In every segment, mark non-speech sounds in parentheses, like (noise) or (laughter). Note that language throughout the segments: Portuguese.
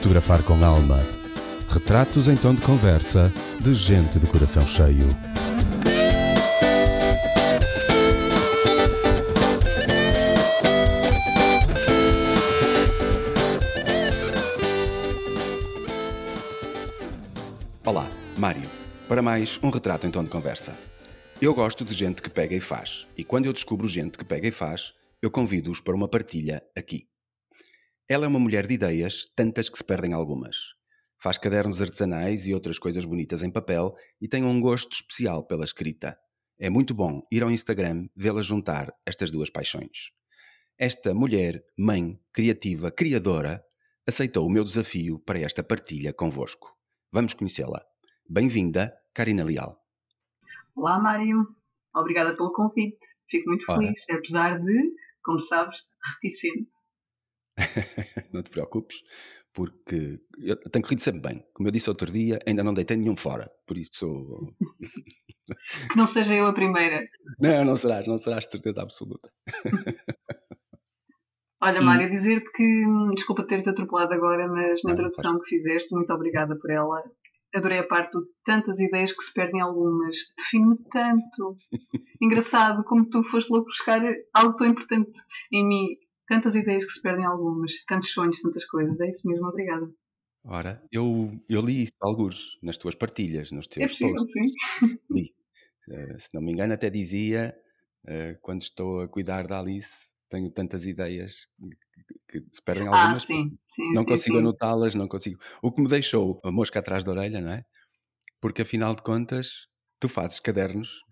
Fotografar com alma. Retratos em tom de conversa de gente de coração cheio. Olá, Mário. Para mais um retrato em tom de conversa. Eu gosto de gente que pega e faz, e quando eu descubro gente que pega e faz, eu convido-os para uma partilha aqui. Ela é uma mulher de ideias, tantas que se perdem algumas. Faz cadernos artesanais e outras coisas bonitas em papel e tem um gosto especial pela escrita. É muito bom ir ao Instagram vê-la juntar estas duas paixões. Esta mulher, mãe, criativa, criadora, aceitou o meu desafio para esta partilha convosco. Vamos conhecê-la. Bem-vinda, Karina Leal. Olá, Mário. Obrigada pelo convite. Fico muito Ora. feliz, apesar de, como sabes, reticente. (laughs) não te preocupes, porque eu tenho corrido sempre bem. Como eu disse outro dia, ainda não deitei nenhum fora. Por isso. Que (laughs) não seja eu a primeira. Não, não serás, não serás de certeza absoluta. (laughs) Olha, Mário, dizer-te que, hum, desculpa ter-te atropelado agora, mas na Não, não introdução que fizeste, muito obrigada por ela. Adorei a parte de tantas ideias que se perdem algumas. Define-me tanto. Engraçado como tu foste logo buscar algo tão importante em mim. Tantas ideias que se perdem algumas. Tantos sonhos, tantas coisas. É isso mesmo, obrigada. Ora, eu, eu li isso, alguns, nas tuas partilhas, nos É teus possível, posts. sim. (laughs) Li. Eh, se não me engano, até dizia, eh, quando estou a cuidar da Alice, tenho tantas ideias que, se perdem Ah, algumas. sim. sim não sim, consigo anotá-las, não consigo. O que me deixou a mosca atrás da orelha, não é? Porque afinal de contas, tu fazes cadernos,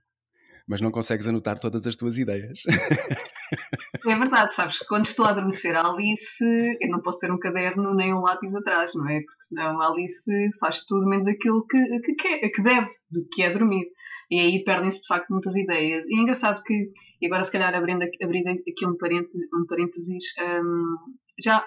mas não consegues anotar todas as tuas ideias. (laughs) É verdade, sabes, quando estou a adormecer a Alice, eu não posso ter um caderno nem um lápis atrás, não é? Porque senão a Alice faz tudo menos aquilo que, que, quer, que deve, do que é dormir. E aí perdem-se de facto muitas ideias. E é engraçado que, e agora se calhar abrindo, abrindo aqui um parênteses, um parênteses hum, já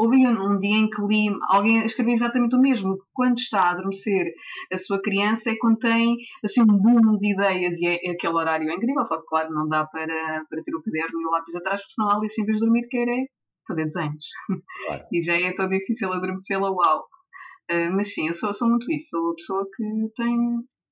houve um dia em que li alguém escreveu exatamente o mesmo, que quando está a adormecer a sua criança é quando tem assim um boom de ideias e é, é aquele horário é incrível, só que claro não dá para, para ter o caderno e o lápis atrás, porque senão a Alice em vez de dormir quer é fazer desenhos. Claro. (laughs) e já é tão difícil adormecê-la, uau. Ah, mas sim, eu sou, sou muito isso, sou a pessoa que tem,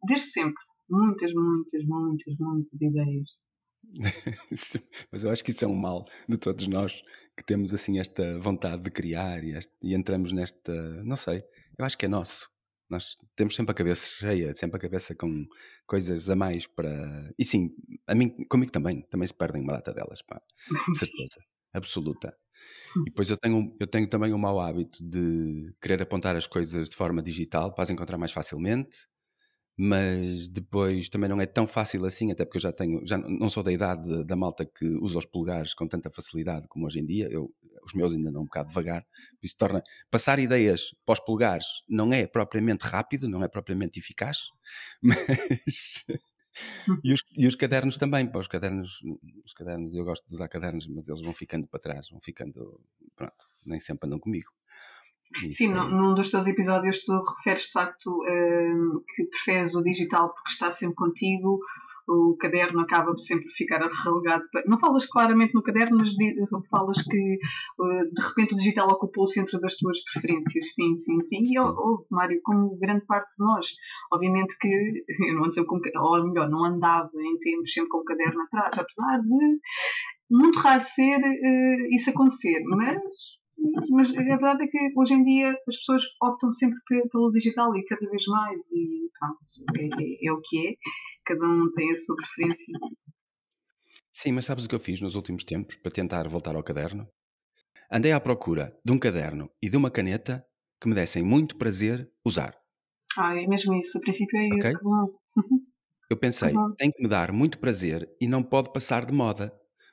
desde sempre, muitas, muitas, muitas, muitas ideias. (laughs) Mas eu acho que isso é um mal de todos nós que temos assim esta vontade de criar e, este- e entramos nesta, não sei, eu acho que é nosso. Nós temos sempre a cabeça cheia, sempre a cabeça com coisas a mais para. E sim, a mim, comigo também, também se perdem uma data delas, pá, de certeza, absoluta. E depois eu tenho, eu tenho também o mau hábito de querer apontar as coisas de forma digital para as encontrar mais facilmente, mas depois também não é tão fácil assim, até porque eu já tenho, já não sou da idade da- malta que usa os polegares com tanta facilidade como hoje em dia, eu, os meus ainda andam um bocado devagar, isso torna, passar ideias para os polegares não é propriamente rápido, não é propriamente eficaz, (laughs) mas... E os, e os cadernos também, pá, os cadernos, os cadernos, eu gosto de usar cadernos, mas eles vão ficando para trás, vão ficando, pronto, nem sempre andam comigo. Isso Sim, é- num, dos teus episódios tu referes de facto hum, que preferes o digital porque está sempre contigo, o caderno acaba por sempre ficar relegado. Não falas claramente no caderno, mas falas que uh, de repente o digital ocupou o centro das tuas preferências. Sim, sim, sim. E hou- houve, Mário, como grande parte de nós. Obviamente que eu não ando sempre com, ou melhor, não andava em tempos sempre com o caderno atrás, apesar de muito raro ser eh, isso acontecer, mas mas a verdade é que hoje em dia as pessoas optam sempre pe- pelo digital e cada vez mais e pronto, é, é- é o que é. Cada um tem a sua preferência. Sim, mas sabes o que eu fiz nos últimos tempos para tentar voltar ao caderno? Andei à procura de um caderno e de uma caneta que me dessem muito prazer usar. Ah, é mesmo isso. O princípio é isso. Ok. que bom. (laughs) Eu pensei, Uhum. tem que me dar muito prazer e não pode passar de moda.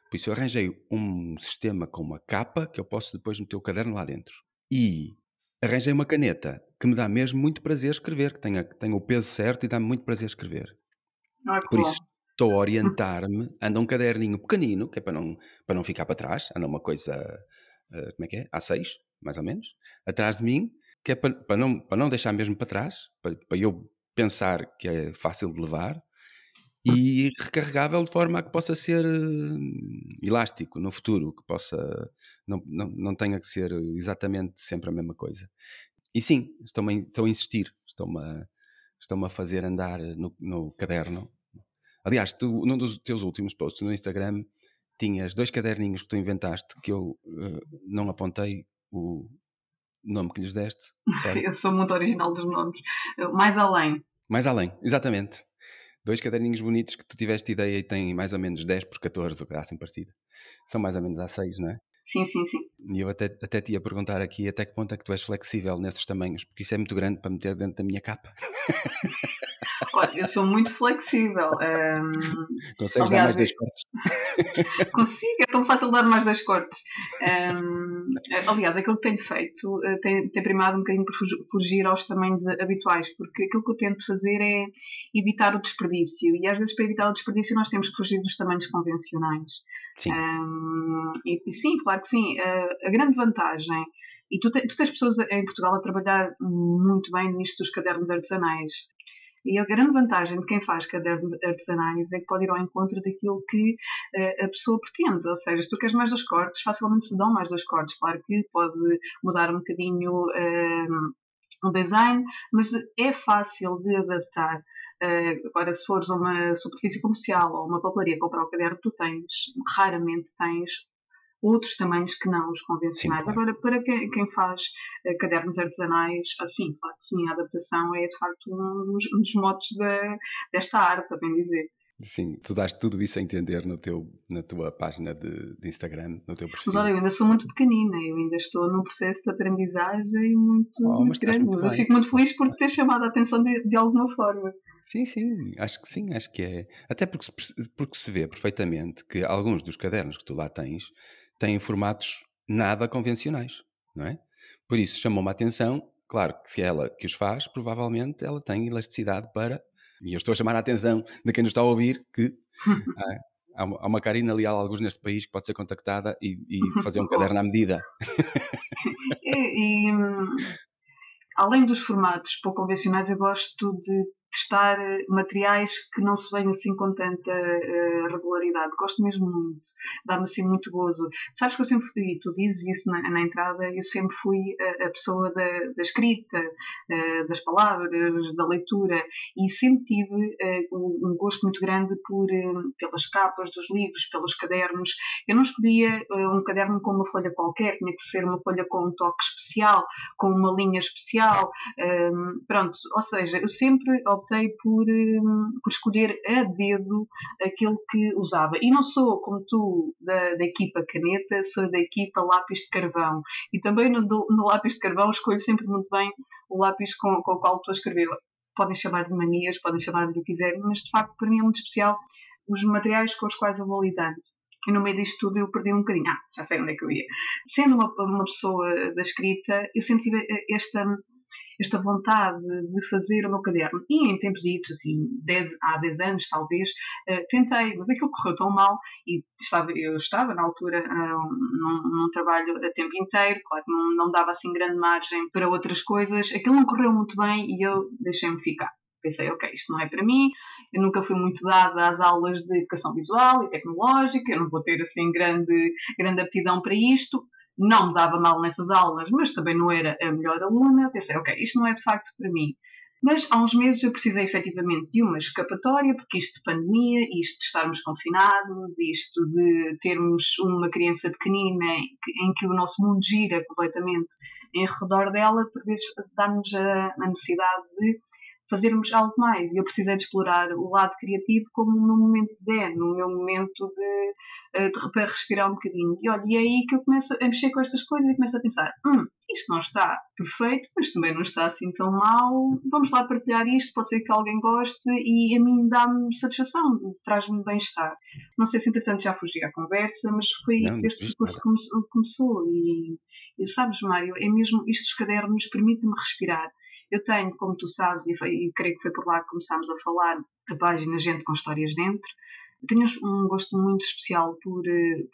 Por isso eu arranjei um sistema com uma capa que eu posso depois meter o caderno lá dentro. E arranjei uma caneta que me dá mesmo muito prazer escrever, que tenha, que tenha o peso certo e dá-me muito prazer escrever. Ah, Por isso estou a orientar-me, anda um caderninho pequenino, que é para não, para não ficar para trás, anda uma coisa, eh, como é que é? A6, mais ou menos, atrás de mim, que é para, para, não, para não deixar mesmo para trás, para, para eu pensar que é fácil de levar, e recarregável de forma a que possa ser uh, elástico no futuro, que possa não, não, não tenha que ser exatamente sempre a mesma coisa. E sim, estou a, a insistir, estou-me a, estou a fazer andar no, no caderno. Aliás, tu, num dos teus últimos posts no Instagram, tinhas dois caderninhos que tu inventaste que eu uh, não apontei o nome que lhes deste. (laughs) eu sou muito original dos nomes. Mais além. Mais além, exatamente. Dois caderninhos bonitos que tu tiveste ideia e têm mais ou menos 10 por 14, ou assim parecida. São mais ou menos A6, não é? Sim, sim, sim. E eu até, até te ia perguntar aqui até que ponto é que tu és flexível nesses tamanhos, porque isso é muito grande para meter dentro da minha capa. (laughs) Olha, eu sou muito flexível. Um, Consegues aliás, dar mais dois cortes? (laughs) Consigo, é tão fácil dar mais dois cortes. Um, aliás, aquilo que tenho feito eh, tem, tem primado um bocadinho por fugir aos tamanhos habituais, porque aquilo que eu tento fazer é evitar o desperdício. E às vezes, para evitar o desperdício, nós temos que fugir dos tamanhos convencionais. Sim. Um, e, e, sim, claro que sim. Uh, a grande vantagem, e tu, te, tu tens pessoas em Portugal a trabalhar muito bem nisto dos cadernos artesanais. E a grande vantagem de quem faz cadernos artesanais é que pode ir ao encontro daquilo que uh, a pessoa pretende. Ou seja, se tu queres mais dois cortes, facilmente se dão mais dois cortes. Claro que pode mudar um bocadinho uh, o design, mas é fácil de adaptar. Uh, agora, se fores a uma superfície comercial ou uma papelaria comprar o caderno, tu tens, raramente tens outros tamanhos que não os convencionais. Sim, claro. Agora, para quem, quem faz uh, cadernos artesanais, assim, claro que sim, a adaptação é de facto um dos, um dos motos de, desta arte, a bem dizer. Sim, tu dás tudo isso a entender no teu, na tua página de, de Instagram, no teu perfil. Mas olha, eu ainda sou muito pequenina, eu ainda estou num processo de aprendizagem muito, oh, muito grande, muito mas eu fico muito feliz por ter chamado a atenção de, de alguma forma. Sim, sim, acho que sim, acho que é. Até porque se, porque se vê perfeitamente que alguns dos cadernos que tu lá tens têm formatos nada convencionais, não é? Por isso chamou-me a atenção, claro que se ela que os faz, provavelmente ela tem elasticidade para e eu estou a chamar a atenção de quem nos está a ouvir que (laughs) há, há uma Karina Leal, alguns neste país, que pode ser contactada e, e (laughs) fazer um caderno à medida. e, e, hum, além dos formatos pouco convencionais, eu gosto de testar eh, materiais que não se veem assim com tanta uh, regularidade. Gosto mesmo muito, dá-me assim muito gozo. Sabes que eu sempre fui, tu dizes isso na, na entrada, eu sempre fui a, a pessoa da, da escrita, uh, das palavras, da leitura e sempre tive uh, um gosto muito grande por, pelas capas dos livros, pelos cadernos. Eu não escolhia um caderno com uma folha qualquer, tinha que ser uma folha com um toque especial, com uma linha especial. pronto, ou seja, eu sempre optei por, hum, por escolher a dedo aquilo que usava. E não sou, como tu, da, da equipa caneta, sou da equipa lápis de carvão. E também no, no lápis de carvão escolho sempre muito bem o lápis com, com o qual estou a escrever. Podem chamar de manias, podem chamar de o que quiserem, mas de facto para mim é muito especial os materiais com os quais eu vou lidando. E no meio disto tudo eu perdi um bocadinho. Ah, já sei onde é que eu ia. Sendo uma, uma pessoa da escrita, eu sempre tive esta esta vontade de fazer o meu caderno. E em tempos assim, 10, há 10 anos talvez, uh, tentei, mas aquilo correu tão mal e estava, eu estava na altura uh, num, num, trabalho a tempo inteiro, claro que não, não dava assim grande margem para outras coisas, aquilo não correu muito bem e eu deixei-me ficar. Pensei, ok, isto não é para mim, eu nunca fui muito dada às aulas de educação visual e tecnológica, eu não vou ter assim grande, grande aptidão para isto, não me dava mal nessas aulas, mas também não era a melhor aluna. Pensei, ok, isto não é de facto para mim. Mas há uns meses eu precisei efetivamente de uma escapatória, porque isto de pandemia, isto de estarmos confinados, isto de termos uma criança pequenina em que o nosso mundo gira completamente em redor dela, por vezes dá-nos a, necessidade de fazermos algo mais. E eu precisei de explorar o lado criativo como no meu momento zen, no meu momento de eh, de, respirar um bocadinho. E olha, e é aí que eu começo a mexer com estas coisas e começo a pensar: hum, isto não está perfeito, mas também não está assim tão mal. Vamos lá partilhar isto, pode ser que alguém goste e a mim dá-me satisfação, traz-me bem-estar. Não sei se entretanto já fugi à conversa, mas foi não, este percurso que começou. E, e sabes, Mário, é mesmo isto dos cadernos permite-me respirar. Eu tenho, como tu sabes, e, foi, e creio que foi por lá que começámos a falar, a página Gente com Histórias Dentro, tenho um gosto muito especial por,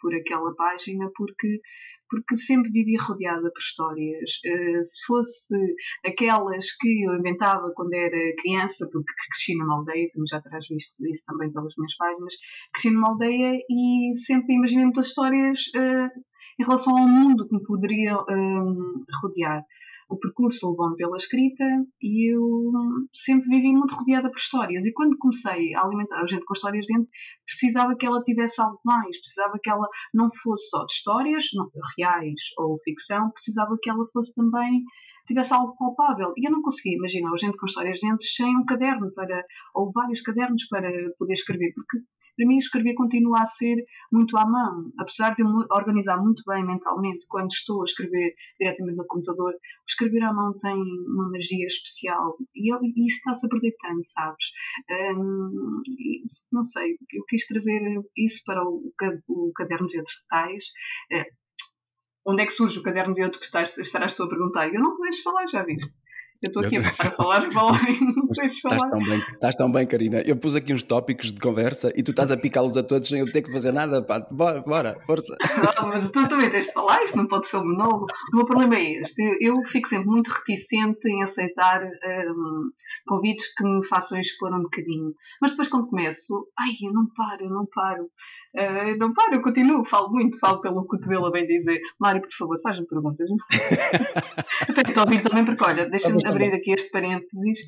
por aquela página porque porque sempre vivia rodeada por histórias. Uh, se fosse aquelas que eu inventava quando era criança, porque cresci numa aldeia, também já terás visto isso também pelas minhas páginas, cresci numa aldeia e sempre imaginei muitas histórias uh, em relação ao mundo que me poderia rodear o percurso levou-me pela escrita e eu sempre vivi muito rodeada por histórias. E quando comecei a alimentar a gente com histórias dentro, precisava que ela tivesse algo mais, precisava que ela não fosse só de histórias não, reais ou ficção, precisava que ela fosse também tivesse algo palpável. E eu não conseguia imaginar a gente com histórias dentro sem um caderno para, ou vários cadernos para poder escrever, porque para mim escrever continua a ser muito à mão. Apesar de eu me organizar muito bem mentalmente quando estou a escrever diretamente no computador, escrever à mão tem uma magia especial e, eu, e isso está-se a perder tanto, sabes? Um, não sei, eu quis trazer isso para o, o caderno de detalhes. Uh, onde é que surge o caderno de outro que estás, estarás tu a perguntar? Eu não te deixo falar, já viste? Eu estou aqui a falar, falar, estás tão, bem, estás tão bem, Karina. Eu pus aqui uns tópicos de conversa e tu estás a picá-los a todos sem eu ter que fazer nada. Pá. Bora, bora, força. (laughs) Não, mas tu também tens de falar, isto não pode ser um monólogo. O meu problema é este. Eu, eu fico sempre muito reticente em aceitar um, convites que me façam expor um bocadinho. Mas depois, quando começo, ai, eu não paro, eu não paro. Uh, não paro, eu continuo, falo muito, falo pelo cotovelo a bem dizer. Mário, por favor, faz-me perguntas. (laughs) Tenho que ouvir também, porque olha, deixa-me abrir aqui este parênteses.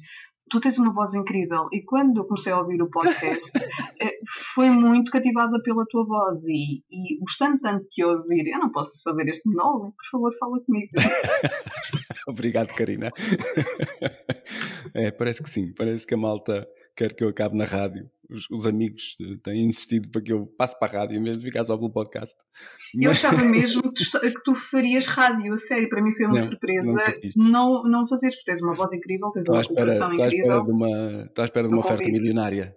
Tu tens uma voz incrível e quando eu comecei a ouvir o podcast (laughs) eh, foi muito cativada pela tua voz e, e gostando tanto de ouvir, eu não posso fazer este monólogo, por favor, fala comigo. (laughs) Obrigado, Karina. É, parece que sim, parece que a malta quer que eu acabe na rádio os, os, amigos têm insistido para que eu passe para a rádio em vez de ficar só pelo podcast. Eu achava (laughs) mesmo que tu, que tu, farias rádio, a sério, para mim foi uma não, surpresa não, não fazeres, porque tens uma voz incrível, tens uma comunicação incrível. Estou à espera de uma oferta milionária.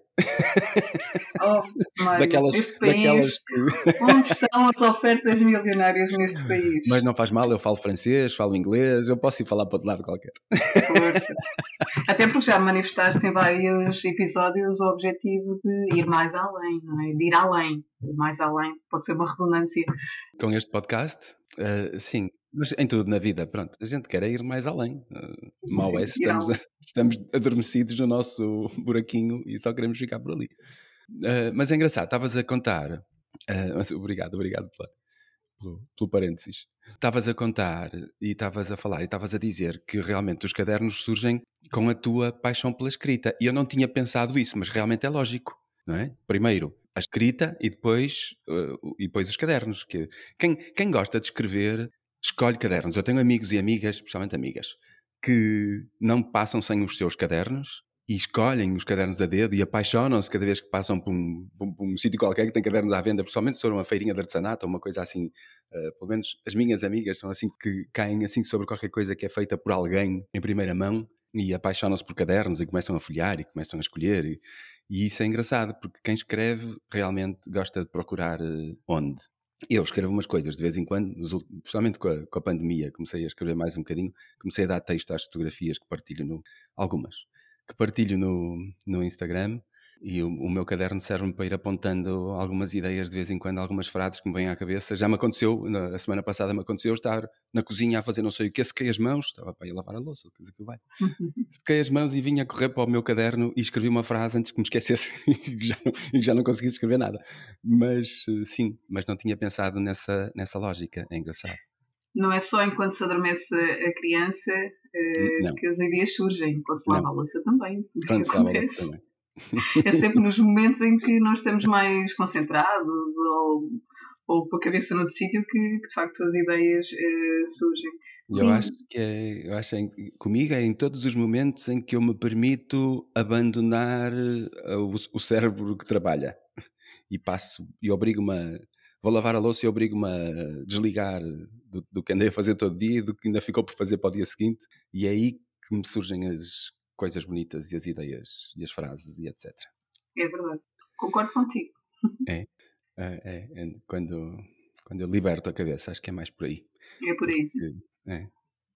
Oh, Mário, daquelas, daquelas que... (laughs) onde estão as ofertas milionárias neste país? Mas não faz mal, eu falo francês, falo inglês, eu posso ir falar para outro lado qualquer. Até porque já manifestaste em vários episódios o objetivo de ir mais além, não é? De ir além. Mais além, pode ser uma redundância. Com este podcast, uh, sim, mas em tudo na vida, pronto, a gente quer é ir mais além. Uh, mal é se estamos, estamos adormecidos no nosso buraquinho e só queremos ficar por ali. Uh, mas é engraçado, estavas a contar. Uh, obrigado, obrigado pela, pelo, pelo parênteses. Estavas a contar e estavas a falar e estavas a dizer que realmente os cadernos surgem com a tua paixão pela escrita. E eu não tinha pensado isso, mas realmente é lógico, não é? Primeiro a escrita e depois, uh, e depois os cadernos. Que, quem, quem gosta de escrever escolhe cadernos. Eu tenho amigos e amigas, especialmente amigas, que não passam sem os seus cadernos e escolhem os cadernos a dedo e apaixonam-se cada vez que passam por um, por, por um sítio qualquer que tem cadernos à venda, principalmente se for uma feirinha de artesanato ou uma coisa assim. Uh, pelo menos as minhas amigas são assim que caem assim sobre qualquer coisa que é feita por alguém em primeira mão e apaixonam-se por cadernos e começam a folhear e começam a escolher. E, e isso é engraçado, porque quem escreve realmente gosta de procurar uh, onde. Eu escrevo umas coisas de vez em quando, especialmente com a, com a, pandemia, comecei a escrever mais um bocadinho, comecei a dar texto às fotografias que partilho no, algumas, que partilho no, no Instagram e o, o meu caderno serve-me para ir apontando algumas ideias de vez em quando, algumas frases que me vêm à cabeça. Já me aconteceu, na a semana passada me aconteceu estar na cozinha a fazer não sei o que, sequei as mãos, estava para ir lavar a louça, coisa que vai. (laughs) sequei as mãos e vinha correr para o meu caderno e escrevi uma frase antes que me esquecesse (laughs) e que já, não, já não conseguisse escrever nada. Mas sim, mas não tinha pensado nessa, nessa lógica, é engraçado. Não é só enquanto se adormece a criança uh, que as ideias surgem, enquanto se lava a louça também. Quando se lava a louça também. É sempre nos momentos em que nós estamos mais concentrados ou, ou com a cabeça noutro sítio que, que, de facto as ideias uh, surgem. Eu acho que é, eu acho é, comigo é em todos os momentos em que eu me permito abandonar eh, o, o cérebro que trabalha e passo e obrigo-me a vou lavar a louça e obrigo-me a desligar do, do, que andei a fazer todo dia e do que ainda ficou por fazer para o dia seguinte e é aí que me surgem as, coisas bonitas e as ideias e as frases e etc. É verdade, concordo contigo. É, é, é, é quando, quando eu liberto a cabeça, acho que é mais por aí. É por aí, sim. É,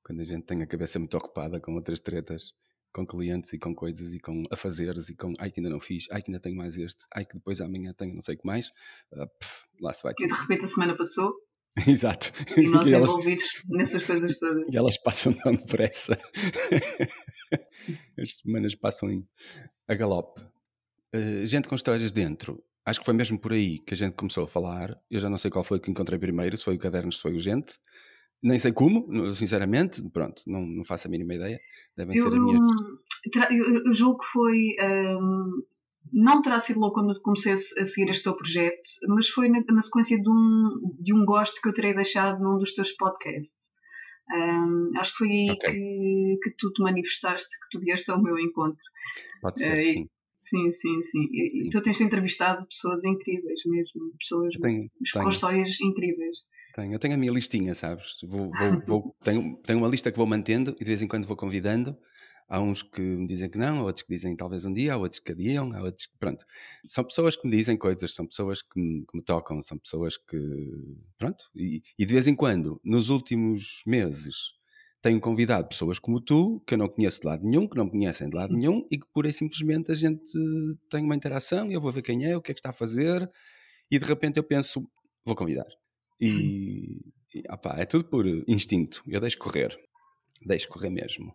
quando a gente tem a cabeça muito ocupada com outras tretas, com clientes e com coisas e com afazeres e com ai que ainda não fiz, ai que ainda tenho mais este, ai que depois amanhã tenho não sei o que mais, uh, pff, lá se vai. E de repente a semana passou. (laughs) Exato. E nós (laughs) e elas, envolvidos nessas coisas todas. (laughs) E elas passam tão depressa. As semanas passam a galope. Uh, gente com histórias dentro. Acho que foi mesmo por aí que a gente começou a falar. Eu já não sei qual foi que encontrei primeiro, se foi o caderno, se foi o gente. Nem sei como, sinceramente, pronto, não, não faço a mínima ideia. Devem eu, ser as minhas. Eu, eu julgo que foi. Um, não terá sido logo quando comecei a, seguir este teu projeto, mas foi na, na, sequência de um, de um gosto que eu terei deixado num dos teus podcasts. Um, acho que foi aí okay. que, que tu te manifestaste, que tu vieste ao meu encontro. Pode ser, uh, sim. Sim, sim, sim. E, sim. tu tens entrevistado pessoas incríveis mesmo, pessoas tenho, com tenho. histórias incríveis. Tenho, eu tenho a minha listinha, sabes? Vou, vou, vou, tenho, tenho uma lista que vou mantendo e de vez em quando vou convidando. Há uns que me dizem que não, há outros que dizem talvez um dia, há outros que adiam, há outros que. Pronto. São pessoas que me dizem coisas, são pessoas que me, que me tocam, são pessoas que. Pronto. E, e, de vez em quando, nos últimos meses, tenho convidado pessoas como tu, que eu não conheço de lado nenhum, que não me conhecem de lado nenhum e que pura e simplesmente a gente tem uma interação e eu vou ver quem é, o que é que está a fazer e de repente eu penso, vou convidar. E, e opa, é tudo por instinto. Eu deixo correr. Deixo correr mesmo.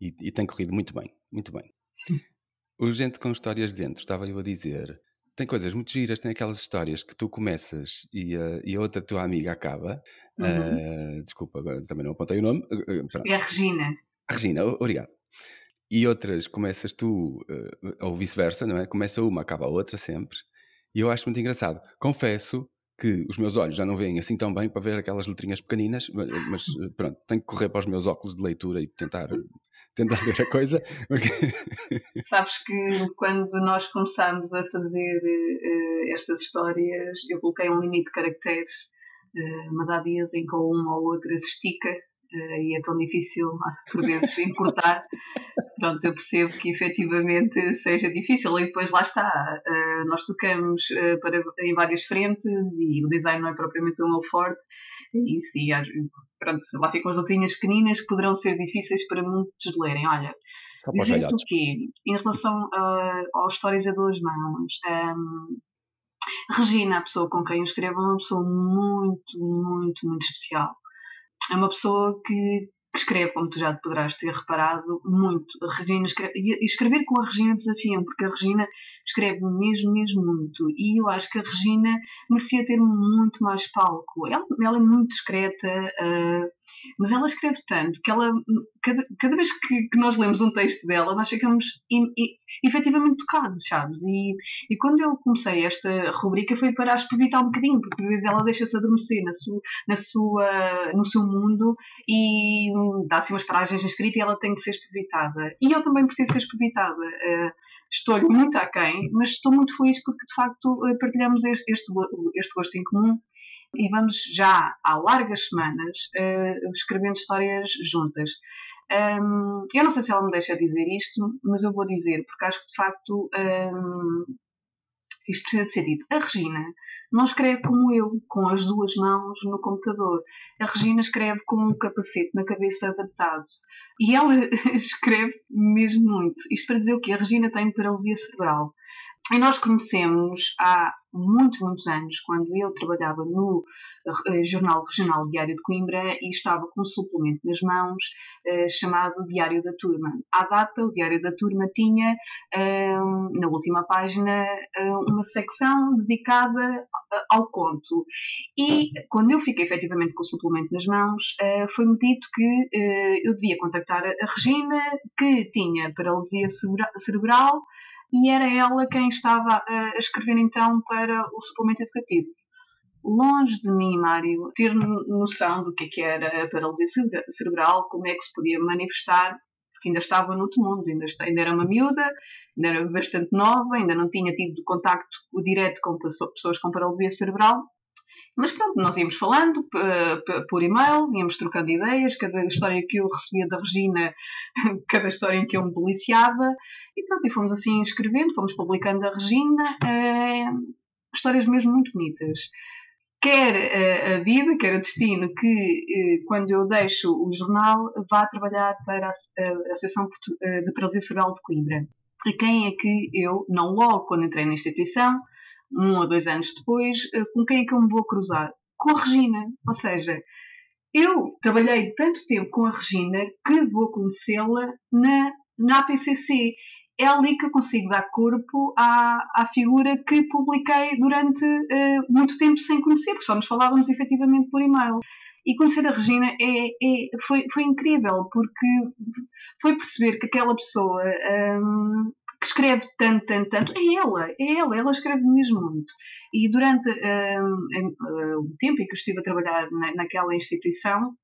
E, e tem corrido muito bem, muito bem. O gente com histórias dentro, estava eu a dizer, tem coisas muito giras, tem aquelas histórias que tu começas e, uh, e a outra tua amiga acaba. Uhum. Uh, desculpa, agora também não apontei o nome. Uh, é a Regina. A Regina, obrigado. E outras começas tu, ou vice-versa, não é? Começa uma, acaba a outra sempre. E eu acho muito engraçado. Confesso que os meus olhos já não veem assim tão bem para ver aquelas letrinhas pequeninas, mas eh, pronto, tenho que correr para os meus óculos de leitura e tentar, tentar ver a coisa. (laughs) Sabes que quando nós começámos a fazer uh, estas histórias, eu coloquei um limite de caracteres, uh, mas há dias em que uma ou outra se estica e é tão difícil, por vezes, (laughs) importar. Pronto, eu percebo que efetivamente seja difícil e depois lá está. Uh, nós tocamos uh, para, em várias frentes e o design não é propriamente o meu forte. E sim, pronto, lá ficam as letrinhas pequeninas que poderão ser difíceis para muitos lerem. Olha, dizer o quê? Em relação aos histórias a duas mãos, um, Regina, a pessoa com quem eu escrevo, é uma pessoa muito, muito, muito especial é uma pessoa que, escreve, como tu já poderás ter reparado, muito. A Regina escreve, e escrever com a Regina desafia porque a Regina escreve mesmo, mesmo muito. E eu acho que a Regina merecia ter muito mais palco. Ela, ela é muito discreta, uh, mas ela escreve tanto que ela, cada, cada vez que, que, nós lemos um texto dela, nós ficamos in, in, efetivamente tocados, sabes? E, e quando eu comecei esta rubrica foi para esprevitar um bocadinho, porque às vezes ela deixa-se adormecer na sua, na sua, no seu mundo e dá assim umas paragens na escrita e ela tem que ser esprevitada. E eu também preciso ser esprevitada. Uh, estou-lhe muito aquém, mas estou muito feliz porque de facto partilhamos este, este, este gosto em comum e vamos já há largas semanas uh, escrevendo histórias juntas. Um, eu não sei se ela me deixa dizer isto, mas eu vou dizer, porque acho que de facto um, isto precisa de ser dito. A Regina não escreve como eu, com as duas mãos no computador. A Regina escreve com um capacete na cabeça adaptado. E ela (laughs) escreve mesmo muito. Isto para dizer o quê? A Regina tem paralisia cerebral. E nós conhecemos há muitos, muitos anos, quando eu trabalhava no uh, Jornal Regional Diário de Coimbra e estava com um suplemento nas mãos uh, chamado Diário da Turma. À data, o Diário da Turma tinha, na última página, uma secção dedicada ao conto. E quando eu fiquei efetivamente com o suplemento nas mãos, foi-me dito que eu devia contactar a Regina, que tinha paralisia cerebral e era ela quem estava a escrever então para o suplemento educativo. Longe de mim, Mário, ter noção do que, é que era a paralisia cerebral, como é que se podia manifestar, porque ainda estava no outro mundo, ainda, ainda era uma miúda, ainda era bastante nova, ainda não tinha tido contacto direto com pessoas com paralisia cerebral, mas pronto, nós íamos falando por e-mail, íamos trocando ideias, cada história que eu recebia da Regina, (laughs) cada história em que eu me deliciava, e pronto, e fomos assim escrevendo, fomos publicando a Regina, eh, histórias mesmo muito bonitas. quer a, a vida, quer o destino, que eh, quando eu deixo o jornal vá trabalhar para a, a Associação de Paralisia Cerebral de Coimbra. E quem é que eu, não logo quando entrei na instituição, um ou dois anos depois, com quem é que eu me vou cruzar? Com a Regina. Ou seja, eu trabalhei tanto tempo com a Regina que vou conhecê-la na, na APCC é ali que eu consigo dar corpo à, à figura que publiquei durante uh, muito tempo sem conhecer, porque só nos falávamos efetivamente por e-mail. E conhecer a Regina é, é, foi, foi incrível, porque foi perceber que aquela pessoa um, que escreve tanto, tanto, tanto, é ela, é ela, ela escreve mesmo muito. E durante um, o tempo em que eu estive a trabalhar na, naquela instituição,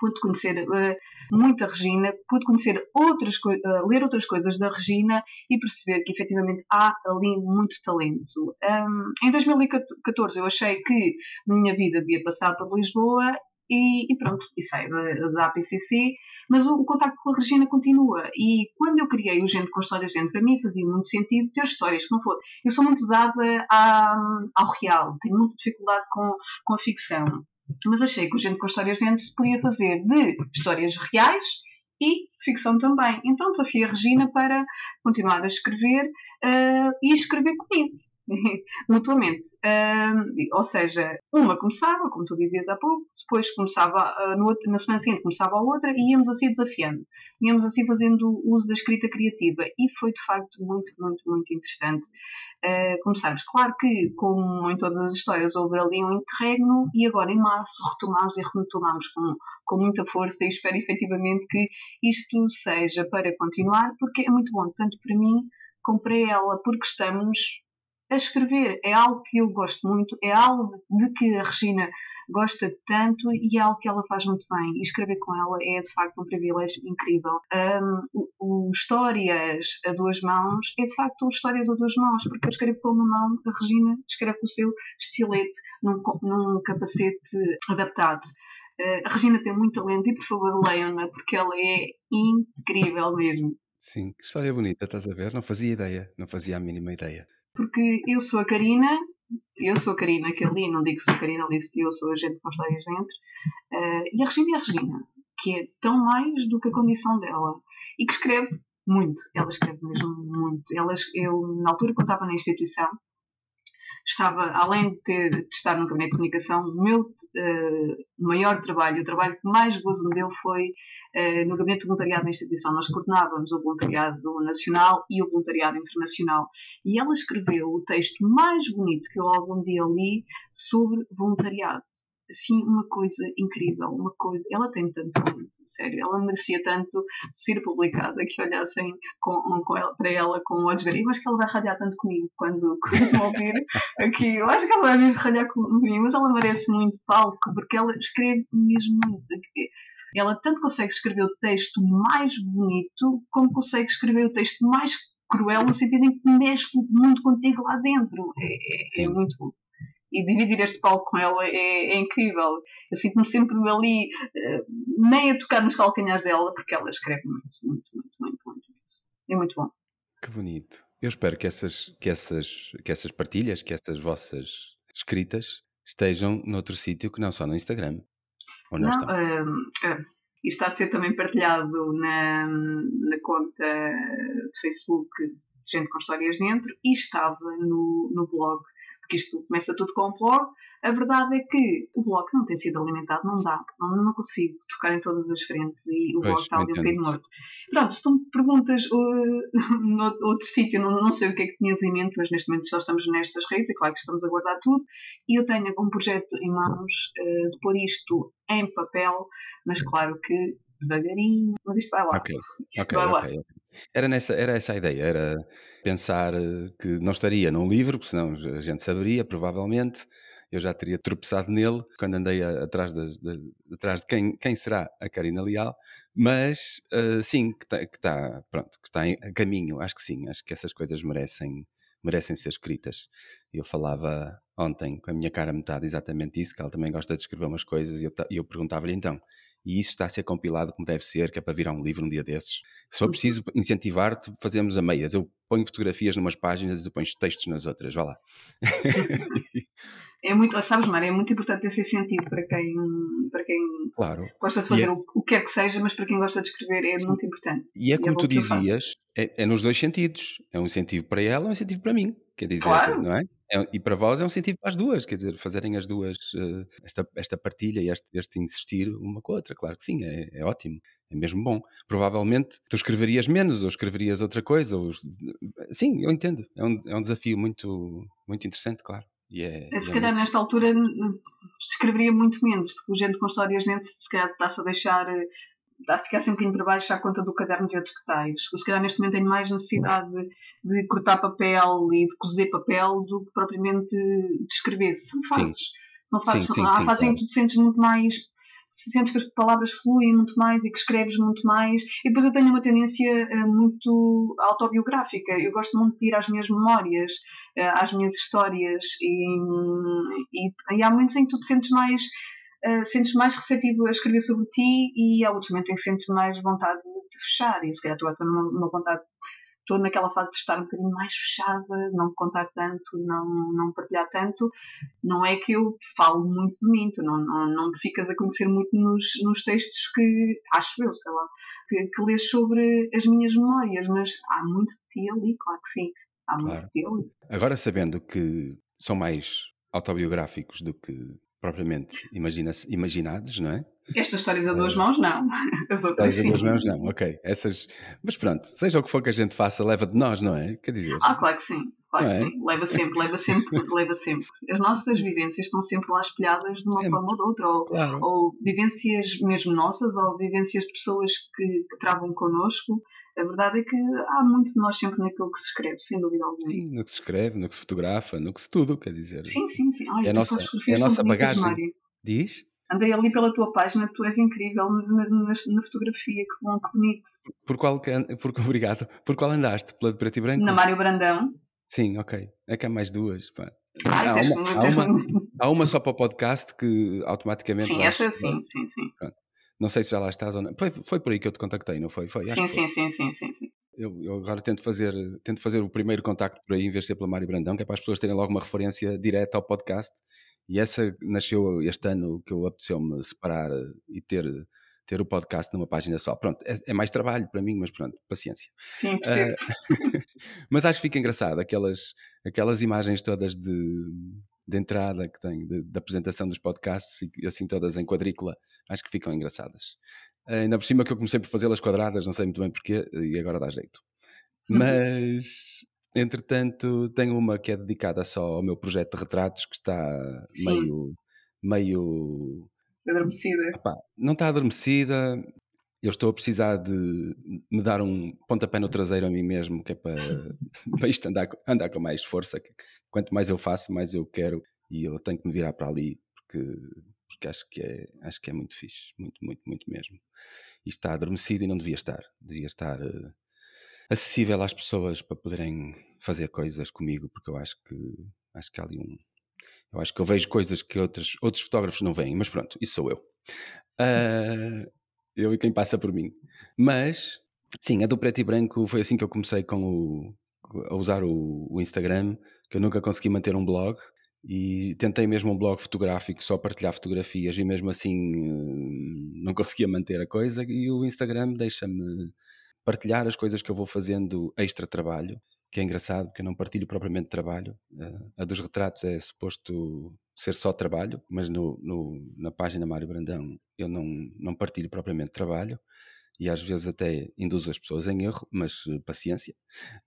pude conhecer uh, muito a Regina, pude conhecer outras uh, ler outras coisas da Regina e perceber que efetivamente há ali muito talento. Um, em 2014 eu achei que na minha vida devia passar por Lisboa e, e, pronto, e saí da, da APCC, mas o, o contacto com a Regina continua. E quando eu criei o Gente com Histórias Dentro, para mim fazia muito sentido ter histórias que não for. Eu sou muito dada ao real, tenho muita dificuldade com, com a ficção mas achei que o Gente com Histórias Dentro se podia fazer de histórias reais e de ficção também. Então desafiei a Regina para continuar a escrever uh, e escrever comigo. (laughs) mutuamente. Ou seja, uma começava, como tu dizias há pouco, depois começava uh, no outro, na semana seguinte começava a outra e íamos assim desafiando. Íamos assim fazendo uso da escrita criativa e foi de facto muito, muito, muito interessante uh, começarmos. Claro que, como em todas as histórias, houve ali um interregno e agora em março retomamos e retomamos com, com muita força e espero efetivamente que isto seja para continuar porque é muito bom, tanto para mim como para ela, porque estamos a escrever. É algo que eu gosto muito, é algo de que a Regina gosta tanto e é algo que ela faz muito bem. E escrever com ela é de facto um privilégio incrível. Um, o, o, Histórias a duas mãos é de facto histórias a duas mãos, porque eu escrevo com uma mão, a Regina escreve com o seu estilete num, num capacete adaptado. Uh, a Regina tem muito talento e por favor leiam-na porque ela é incrível mesmo. Sim, que história bonita, estás a ver? Não fazia ideia, não fazia a mínima ideia porque eu sou a Karina, eu sou a Karina que ali, não digo que sou a Karina, ali eu sou a gente com histórias dentro, uh, e a Regina é a Regina, que é tão mais do que a condição dela, e que escreve muito, ela escreve mesmo muito. Ela, eu, na altura, quando estava na instituição, estava, além de, ter, de estar no gabinete de comunicação, o meu uh, maior trabalho, o trabalho que mais gozo me deu foi uh, no gabinete de voluntariado da instituição. Nós coordenávamos o voluntariado nacional e o voluntariado internacional. E ela escreveu o texto mais bonito que eu algum dia li sobre voluntariado assim, uma coisa incrível, uma coisa. Ela tem tanto talento, sério. Ela merecia tanto ser publicada que olhassem com, com ela, para ela com olhos verdes. Eu acho que ela vai ralhar tanto comigo quando, (laughs) quando ouvir aqui. Eu acho que ela vai mesmo ralhar comigo, mas ela merece muito palco porque ela escreve mesmo muito. Ela tanto consegue escrever o texto mais bonito como consegue escrever o texto mais cruel no sentido em que mexe o mundo contigo lá dentro. É, é, é muito bom e dividir este palco com ela é, é incrível. Eu sinto-me sempre ali, uh, nem a tocar nos calcanhares dela, porque ela escreve muito, muito, muito, muito, muito. É muito bom. Que bonito. Eu espero que essas, que essas, que essas partilhas, que essas vossas escritas estejam noutro sítio que não só no Instagram. Ou não, não estão? Uh, uh, está a ser também partilhado na, na conta de Facebook Gente com Histórias Dentro e estava no, no blog porque isto começa tudo com um blog. A verdade é que o blog não tem sido alimentado, não dá, não, não consigo tocar em todas as frentes e o blog está ali um bocadinho morto. Pronto, se tu me perguntas uh, (laughs) no outro sítio, não, não sei o que é que tinhas em mente, mas neste momento só estamos nestas redes, é claro que estamos a guardar tudo, e eu tenho um projeto em mãos uh, de pôr isto em papel, mas claro que devagarinho, mas isto vai lá. Ok, isto okay, vai okay. lá. Era, nessa, era essa a ideia, era pensar eh, que não estaria num livro, porque senão a gente saberia, provavelmente, eu já teria tropeçado nele quando andei atrás de, de, atrás de quem, quem será a Karina Leal, mas uh, sim, que está, que está, pronto, que está em caminho, acho que sim, acho que essas coisas merecem, merecem ser escritas. Eu falava ontem com a minha cara metade exatamente isso, que ela também gosta de escrever umas coisas e eu, eu perguntava-lhe então, e isso está a ser compilado como deve ser, que é para virar um livro um dia desses. Se for preciso incentivar-te, fazemos a meias. Eu ponho fotografias numas páginas e tu pões textos nas outras, vá lá. (laughs) é muito, sabes, Mário, é muito importante esse incentivo para quem, para quem claro. gosta de fazer é... o, o que quer que seja, mas para quem gosta de escrever é Sim. muito importante. E é como e é tu dizias, é, é, nos dois sentidos. É um incentivo para ela, é um incentivo para mim. Quer dizer, claro. não é? É? E para vós é um incentivo para as duas, quer dizer, fazerem as duas uh, esta, esta partilha e este, este, insistir uma com a outra, claro que sim, é, é, ótimo, é mesmo bom. Provavelmente tu escreverias menos ou escreverias outra coisa, ou... sim, eu entendo, é um, é um desafio muito, muito interessante, claro. E é, se calhar muito... nesta altura escreveria muito menos, porque o gente com histórias dentro se calhar está-se a deixar eh, ficar sempre um bocadinho para baixo à conta do caderno e outros detalhes. Eu, se calhar neste momento tenho mais necessidade de, de, cortar papel e de cozer papel do que propriamente de escrever. São fases. São fases. Sim, sim, Há fases em que tu te sentes muito mais sentes que as palavras fluem muito mais e que escreves muito mais. E depois eu tenho uma tendência uh, muito autobiográfica. Eu gosto muito de ir às minhas memórias, uh, às minhas histórias. E, e, e, há momentos em que tu te sentes mais. Uh, sentes mais receptivo a escrever sobre ti e há outros momentos em que sentes mais vontade de fechar. E se calhar estou numa, numa vontade estou naquela fase de estar um bocadinho mais fechada, não contar tanto, não, não partilhar tanto. Não é que eu falo muito de mim, tu não, não, não me ficas a conhecer muito nos, nos textos que, acho eu, sei lá, que, que lês sobre as minhas memórias, mas há muito de ti ali, claro que sim, há claro. muito de ti ali. Agora sabendo que são mais autobiográficos do que propriamente imagina imaginados, não é? Estas histórias a duas eh, mãos, não. (laughs) As outras histórias a duas mãos, não. Ok. Essas... Mas pronto, seja o que for que a gente faça, leva de nós, não é? Quer dizer. Ah, claro que sim. Claro que é? sim. Leva sempre, leva sempre, leva sempre. As nossas vivências estão sempre lá espelhadas de uma sempre. forma ou de outra. Ou, claro. ou, vivências mesmo nossas, ou vivências de pessoas que, que travam connosco. A verdade é que há muito de nós sempre naquilo que se escreve, sem dúvida alguma. Sim, no que se escreve, no que se fotografa, no que se tudo, quer dizer. Sim, sim, sim. Ai, é a nossa, é a nossa bagagem. Diz? Andei ali pela tua página, tu és incrível na, na, na fotografia, que bom, que bonito. Por qual, por, (laughs) obrigado. Por qual andaste? Pela de preto e branco? Na Mário Brandão. Sim, ok. É que há mais duas. Pá. Ai, há, uma, há, uma, há, uma, só para o podcast que automaticamente. Sim, essa sim, sim, sim. Pronto. Não sei se já lá estás ou não. Foi, foi por aí que eu te contactei, não foi? foi? Sim, sim, sim, sim, sim, sim. Eu, eu, agora tento fazer, tento fazer o primeiro contacto por aí, em vez de ser pela Mário Brandão, que é para as pessoas terem logo uma referência direta ao podcast e essa nasceu este ano que eu apeteceu-me separar eh, e ter, ter o podcast numa página só. Pronto, é, é mais trabalho para mim, mas pronto, paciência. Sim, percebo. Uh, (laughs) mas acho que fica engraçado aquelas, aquelas imagens todas de, de entrada que de, de, apresentação dos podcasts, e assim todas em quadrícula, acho que ficam engraçadas. Uh, ainda por cima que eu comecei por fazê-las quadradas, não sei muito bem porquê, e agora dá jeito. Uhum. Mas, Entretanto, tenho uma que é dedicada só ao meu projeto de retratos, que está meio. meio. Adormecida. Epá, não está adormecida. Eu estou a precisar de me dar um pontapé no traseiro a mim mesmo, que é para, (laughs) para isto andar, andar com mais força. Quanto mais eu faço, mais eu quero. E eu tenho que me virar para ali, porque, porque acho, que é, acho que é muito fixe. Muito, muito, muito mesmo. E está adormecido e não devia estar. Devia estar. Uh, acessível às pessoas para poderem fazer coisas comigo, porque eu acho que acho que há ali um. Eu acho que eu vejo coisas que outros, outros fotógrafos não veem, mas pronto, isso sou eu. Uh, eu e quem passa por mim. Mas, sim, a do preto e branco foi assim que eu comecei com o, a usar o, o Instagram, que eu nunca consegui manter um blog e tentei mesmo um blog fotográfico, só partilhar fotografias e mesmo assim hum, não conseguia manter a coisa e o Instagram deixa-me partilhar as coisas que eu vou fazendo extra trabalho, que é engraçado, porque eu não partilho propriamente trabalho. Uh, a dos retratos é suposto ser só trabalho, mas no, no, na página Mário Brandão eu não, não partilho propriamente trabalho e às vezes até induzo as pessoas em erro, mas uh, paciência.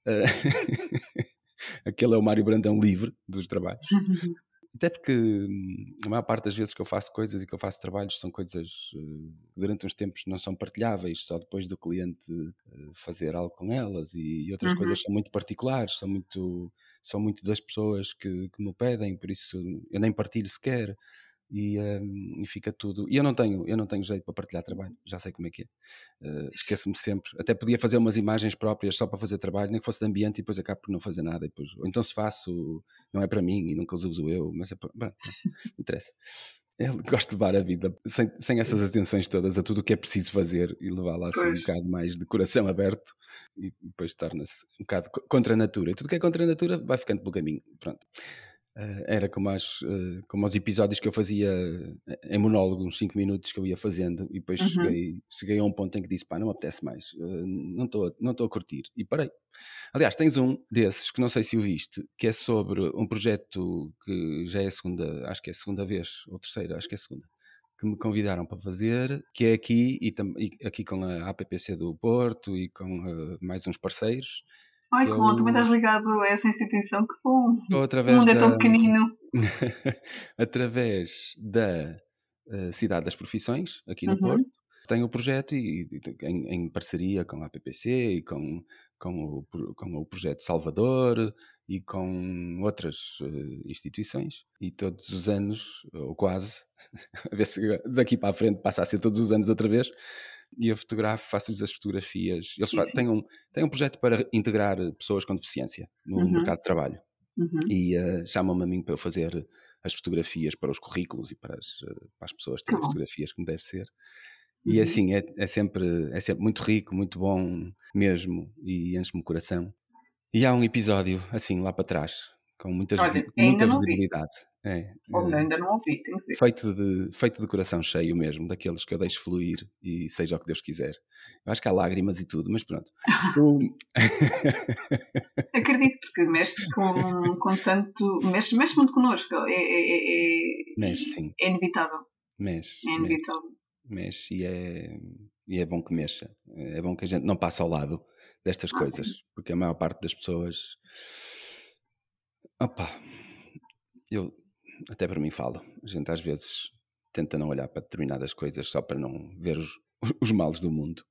Uh, (laughs) aquele é o Mário Brandão livre dos trabalhos. (laughs) Até porque hum, a maior parte das vezes que eu faço coisas e que eu faço trabalhos são coisas que uh, durante uns tempos não são partilháveis, só depois do cliente uh, fazer algo com elas e, e outras uhum. coisas são muito particulares, são muito, são muito das pessoas que, que me pedem, por isso eu nem partilho sequer e, um, e, fica tudo. E eu não tenho, eu não tenho jeito para partilhar trabalho, já sei como é que é. Uh, Esqueço-me sempre. Até podia fazer umas imagens próprias só para fazer trabalho, nem que fosse de ambiente e depois acabo por não fazer nada. E depois, ou então se faço, não é para mim e nunca os uso eu, mas é para. Bom, não interessa. ele gosta de levar a vida sem, sem essas atenções todas a tudo o que é preciso fazer e levá-la assim Pois. um bocado mais de coração aberto e depois torna-se um bocado co- contra a natura. E tudo que é contra a natura vai ficando pelo caminho. Pronto. Eh, era como, as, eh, como os episódios que eu fazia eh, em monólogo, uns 5 minutos que eu ia fazendo, e depois Uhum. cheguei, cheguei a um ponto em que disse: pá, não me apetece mais, não estou não a curtir. E parei. Aliás, tens um desses que não sei se o viste, que é sobre um projeto que já é a segunda, acho que é a segunda vez, ou terceira, acho que é a segunda, que me convidaram para fazer, que é aqui e, tam- e aqui com a APPC do Porto e com eh, mais uns parceiros. Ai, que que é bom, também o- estás ligado a essa instituição, que bom. Ou O através mundo é tão da- pequenino. (laughs) através da eh, Cidade das Profissões, aqui no Uhum. Porto. Tem o projeto e, e em, em parceria com a APPC e com, com, o, com o projeto Salvador e com outras eh, instituições. E todos os anos, ou quase, (laughs) a ver se daqui para a frente passa a ser todos os anos outra vez, e eu fotografo, faço-lhes as fotografias. Eles Sim, sim. têm, um, têm um projeto para integrar pessoas com deficiência no Uhum. mercado de trabalho Uhum. e eh, chamam-me a mim para eu fazer as fotografias para os currículos e para as, eh, para as pessoas terem bom. fotografias como deve ser. E Uhum. assim, é, é, sempre, é sempre muito rico, muito bom mesmo e enche-me o coração. E há um episódio assim lá para trás, com muitas Olha, muita visibilidade. É, é, ainda não ouvi, tenho que ver. feito, de, feito de coração cheio mesmo, daqueles que eu deixo fluir e seja o que Deus quiser. Eu acho que há lágrimas e tudo, mas pronto. O- (laughs) Acredito, porque mexe com, com tanto. Mexe, mexe muito connosco. É, é, é, é, Mexe, sim. é inevitável. Mexe, É mexe. inevitável. mexe e é, e é bom que mexa. É bom que a gente não passe ao lado destas Ah, coisas, porque a maior parte das pessoas. Opa, eu até para mim falo. A gente às vezes tenta não olhar para determinadas coisas só para não ver os, (laughs) os males do mundo,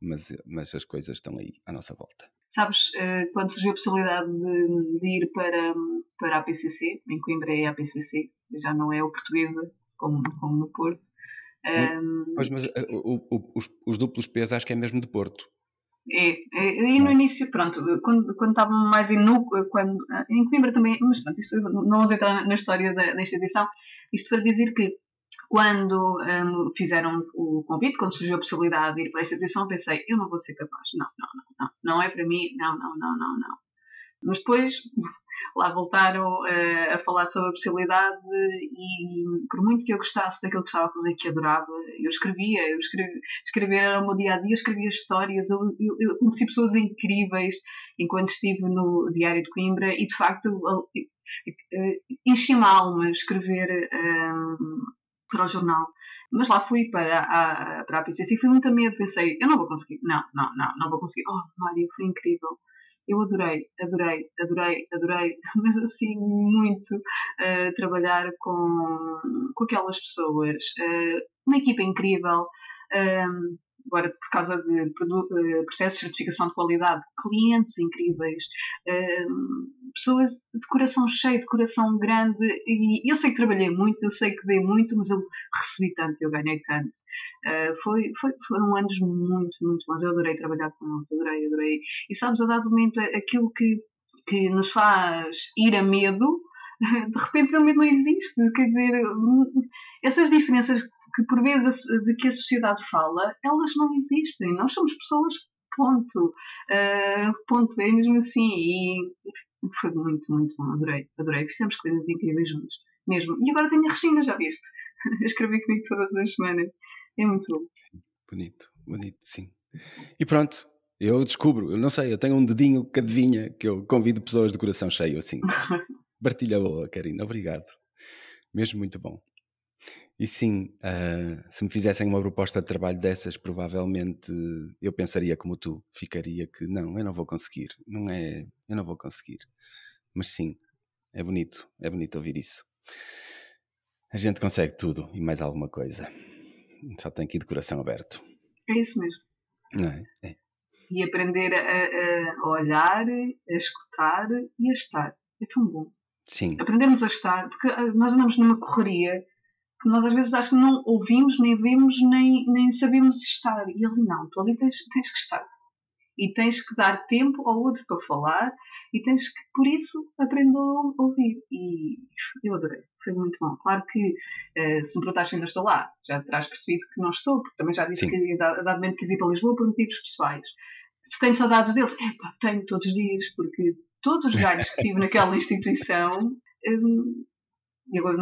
mas, mas as coisas estão aí à nossa volta. Sabes, eh, quando surgiu a possibilidade de, de ir para, para a PCC, em Coimbra é a PCC, já não é o portuguesa, como, como no Porto. ehm, Pois, mas eh, o- o- os, os duplos P's acho que é mesmo de Porto. É, é, e no início, pronto, quando, quando estávamos mais em quando, em Coimbra também, mas pronto, isso não vamos entrar na história da, da instituição, isto para dizer que quando hum, fizeram o convite, quando surgiu a possibilidade de ir para a instituição, eu pensei, eu não vou ser capaz, não, não, não, não, não é para mim, não, não, não, não, não. Mas depois lá voltaram eh, a falar sobre a possibilidade e por muito que eu gostasse daquilo que estava a fazer, que adorava, eu escrevia, eu escrevi, escrever era o meu dia a dia, eu escrevia histórias, eu, eu, eu conheci pessoas incríveis enquanto estive no Diário de Coimbra e de facto eh, enchi-me a alma escrever um, para o jornal. Mas lá fui para a, para a PCC e fui muito a medo, pensei, eu não vou conseguir, não, não, não, não vou conseguir. Oh, Mário, foi incrível. Eu adorei, adorei, adorei, adorei, (laughs) mas assim, muito uh, trabalhar com, com aquelas pessoas. Uh, uma equipa incrível. Um, agora, por causa de uh, processos de certificação de qualidade, clientes incríveis, uh, pessoas de coração cheio, de coração grande. E eu sei que trabalhei muito, eu sei que dei muito, mas eu recebi tanto, eu ganhei tanto. Uh, foi, foi, foram anos muito, muito bons. Eu adorei trabalhar com eles, adorei, adorei. E sabes, a dado momento, aquilo que, que nos faz ir a medo, (laughs) de repente medo não existe. Quer dizer, essas diferenças que por vezes de que a sociedade fala, elas não existem. Nós somos pessoas, ponto. Uh, ponto, é mesmo assim. E foi muito, muito bom. Adorei, adorei. Fizemos coisas incríveis juntos, mesmo. E agora tenho a Regina, já viste? (laughs) Escrevi comigo todas as semanas. É muito bom. Bonito, bonito, sim. E pronto, eu descubro, eu não sei, eu tenho um dedinho que adivinha que eu convido pessoas de coração cheio assim. (laughs) Partilha boa, Karina, obrigado. Mesmo muito bom. E sim, uh, se me fizessem uma proposta de trabalho dessas, provavelmente eu pensaria como tu, ficaria que não, eu não vou conseguir, não é, eu não vou conseguir. Mas sim, é bonito, é bonito ouvir isso. A gente consegue tudo e mais alguma coisa. Só tem que ir de coração aberto. É isso mesmo. Não é? é. E aprender a, a, olhar, a escutar e a estar. É tão bom. Sim. Aprendermos a estar, porque nós andamos numa correria nós às vezes acho que não ouvimos, nem vemos, nem, nem sabemos estar. E ali não, tu ali tens, tens que estar. E tens que dar tempo ao outro para falar e tens que, por isso, aprender a ouvir. E eu adorei. Foi muito bom. Claro que uh, se me perguntaste ainda estou lá, já terás percebido que não estou, porque também já disse Sim. que a dado momento quis ir para Lisboa por motivos pessoais. Se tenho saudades deles, epá, tenho todos os dias, porque todos os galhos que tive naquela instituição (laughs) um, e agora,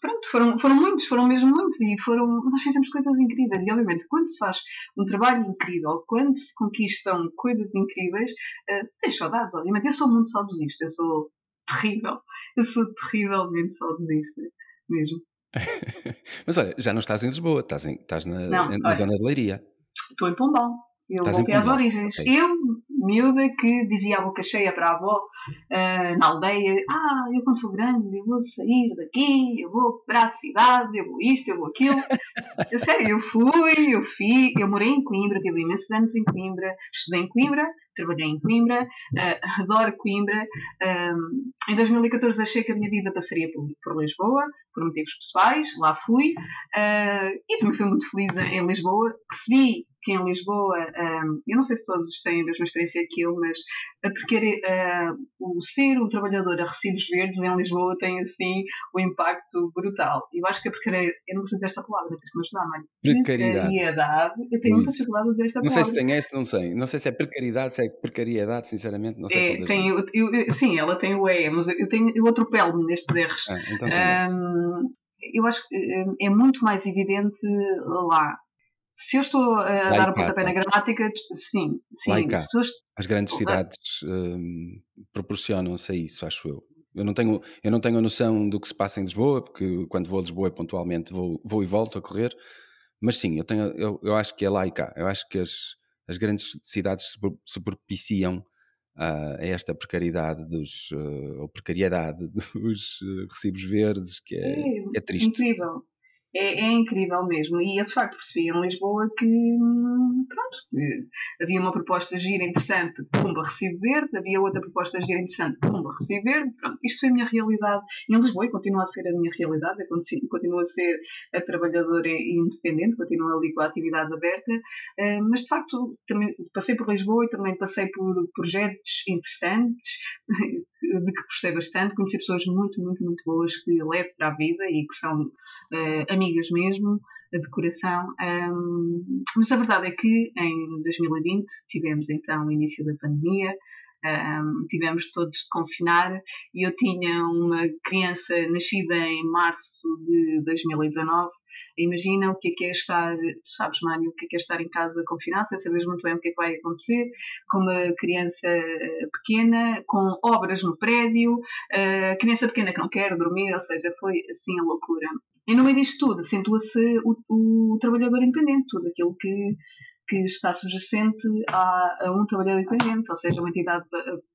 pronto, foram, foram muitos, foram mesmo muitos, e foram, nós fizemos coisas incríveis. E obviamente, quando se faz um trabalho incrível, quando se conquistam coisas incríveis, uh, tens saudades, obviamente. Eu sou muito saudosista, eu sou terrível, (laughs) eu sou terrivelmente saudosista, mesmo. (laughs) Mas olha, já não estás em Lisboa, estás, em, estás na, não, na olha, zona de Leiria. Estou em Pombal. Eu Estás voltei às origens. Okay. Eu, miúda, que dizia a boca cheia para a avó uh, na aldeia: Ah, eu quando for grande, eu vou sair daqui, eu vou para a cidade, eu vou isto, eu vou aquilo. (laughs) eu, sério, eu fui, eu fui, eu morei em Coimbra, tive imensos anos em Coimbra, estudei em Coimbra, trabalhei em Coimbra, uh, adoro Coimbra. Um, em 2014 achei que a minha vida passaria por, por Lisboa, por motivos pessoais, lá fui, uh, e também fui muito feliz em Lisboa. Percebi que em Lisboa, um, eu não sei se todos têm a mesma experiência que eu, mas porque uh, o ser um trabalhador a recibos verdes em Lisboa tem assim um impacto brutal. Eu acho que a precariedade, eu não gosto dizer esta palavra, tens que me ajudar, Mário. Precariedade. precariedade. Eu tenho muita dificuldade a dizer esta não palavra. Não sei se tem esse, não sei. Não sei se é precariedade, se é precariedade, sinceramente, não sei. É, tem, eu, eu, sim, ela tem o E, mas eu, tenho, eu atropelo-me nestes erros. Ah, então um, eu acho que é muito mais evidente lá se eu estou a dar o pontapé na gramática, sim. sim estou... As grandes cidades um, proporcionam-se a isso, acho eu. Eu não, tenho, eu não tenho a noção do que se passa em Lisboa, porque quando vou a Lisboa pontualmente vou, vou e volto a correr, mas sim, eu, tenho, eu, eu acho que é lá e cá. Eu acho que as, as grandes cidades se propiciam uh, a esta precariedade dos, uh, ou precariedade (laughs) dos uh, recibos verdes, que é, é, é triste. Incrível é, é, incrível mesmo. E eu de facto percebi em Lisboa que, hum, pronto, havia uma proposta gira interessante, pumba, recibo verde, havia outra proposta gira interessante, pumba, recibo verde. Pronto, isto foi a minha realidade em Lisboa e continua a ser a minha realidade. Eu continuo a ser a trabalhadora independente, continuo ali com a atividade aberta, eh, mas de facto também passei por Lisboa e também passei por projetos interessantes, (laughs) de que gostei bastante. Conheci pessoas muito, muito, muito boas que levo para a vida e que são uh, amigas mesmo, a decoração. Um, mas a verdade é que em 2020 tivemos então o início da pandemia, um, tivemos todos de confinar e eu tinha uma criança nascida em março de 2019 Imagina o que é, que é estar, tu sabes, Mário, o que é, que é estar em casa confinado, sem saberes muito bem o que é que vai acontecer, com uma criança eh, pequena, com obras no prédio, uh, criança pequena que não quer dormir, ou seja, foi assim a loucura. E no meio disto tudo, acentua-se o, o, trabalhador independente, tudo aquilo que que está subjacente a, a, um trabalhador independente, ou seja, uma entidade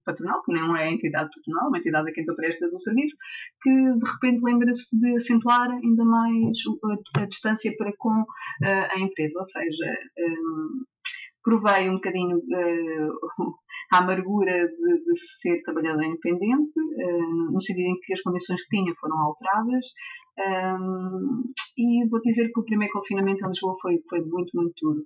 patronal, que não é entidade patronal, uma entidade a quem tu prestas o serviço, que de repente lembra-se de acentuar ainda mais a, a distância para com uh, a empresa, ou seja, um, provei um bocadinho uh, a amargura de, de, ser trabalhador independente, uh, no sentido em que as condições que tinha foram alteradas, um, e vou dizer que o primeiro confinamento em Lisboa foi, foi muito, muito duro.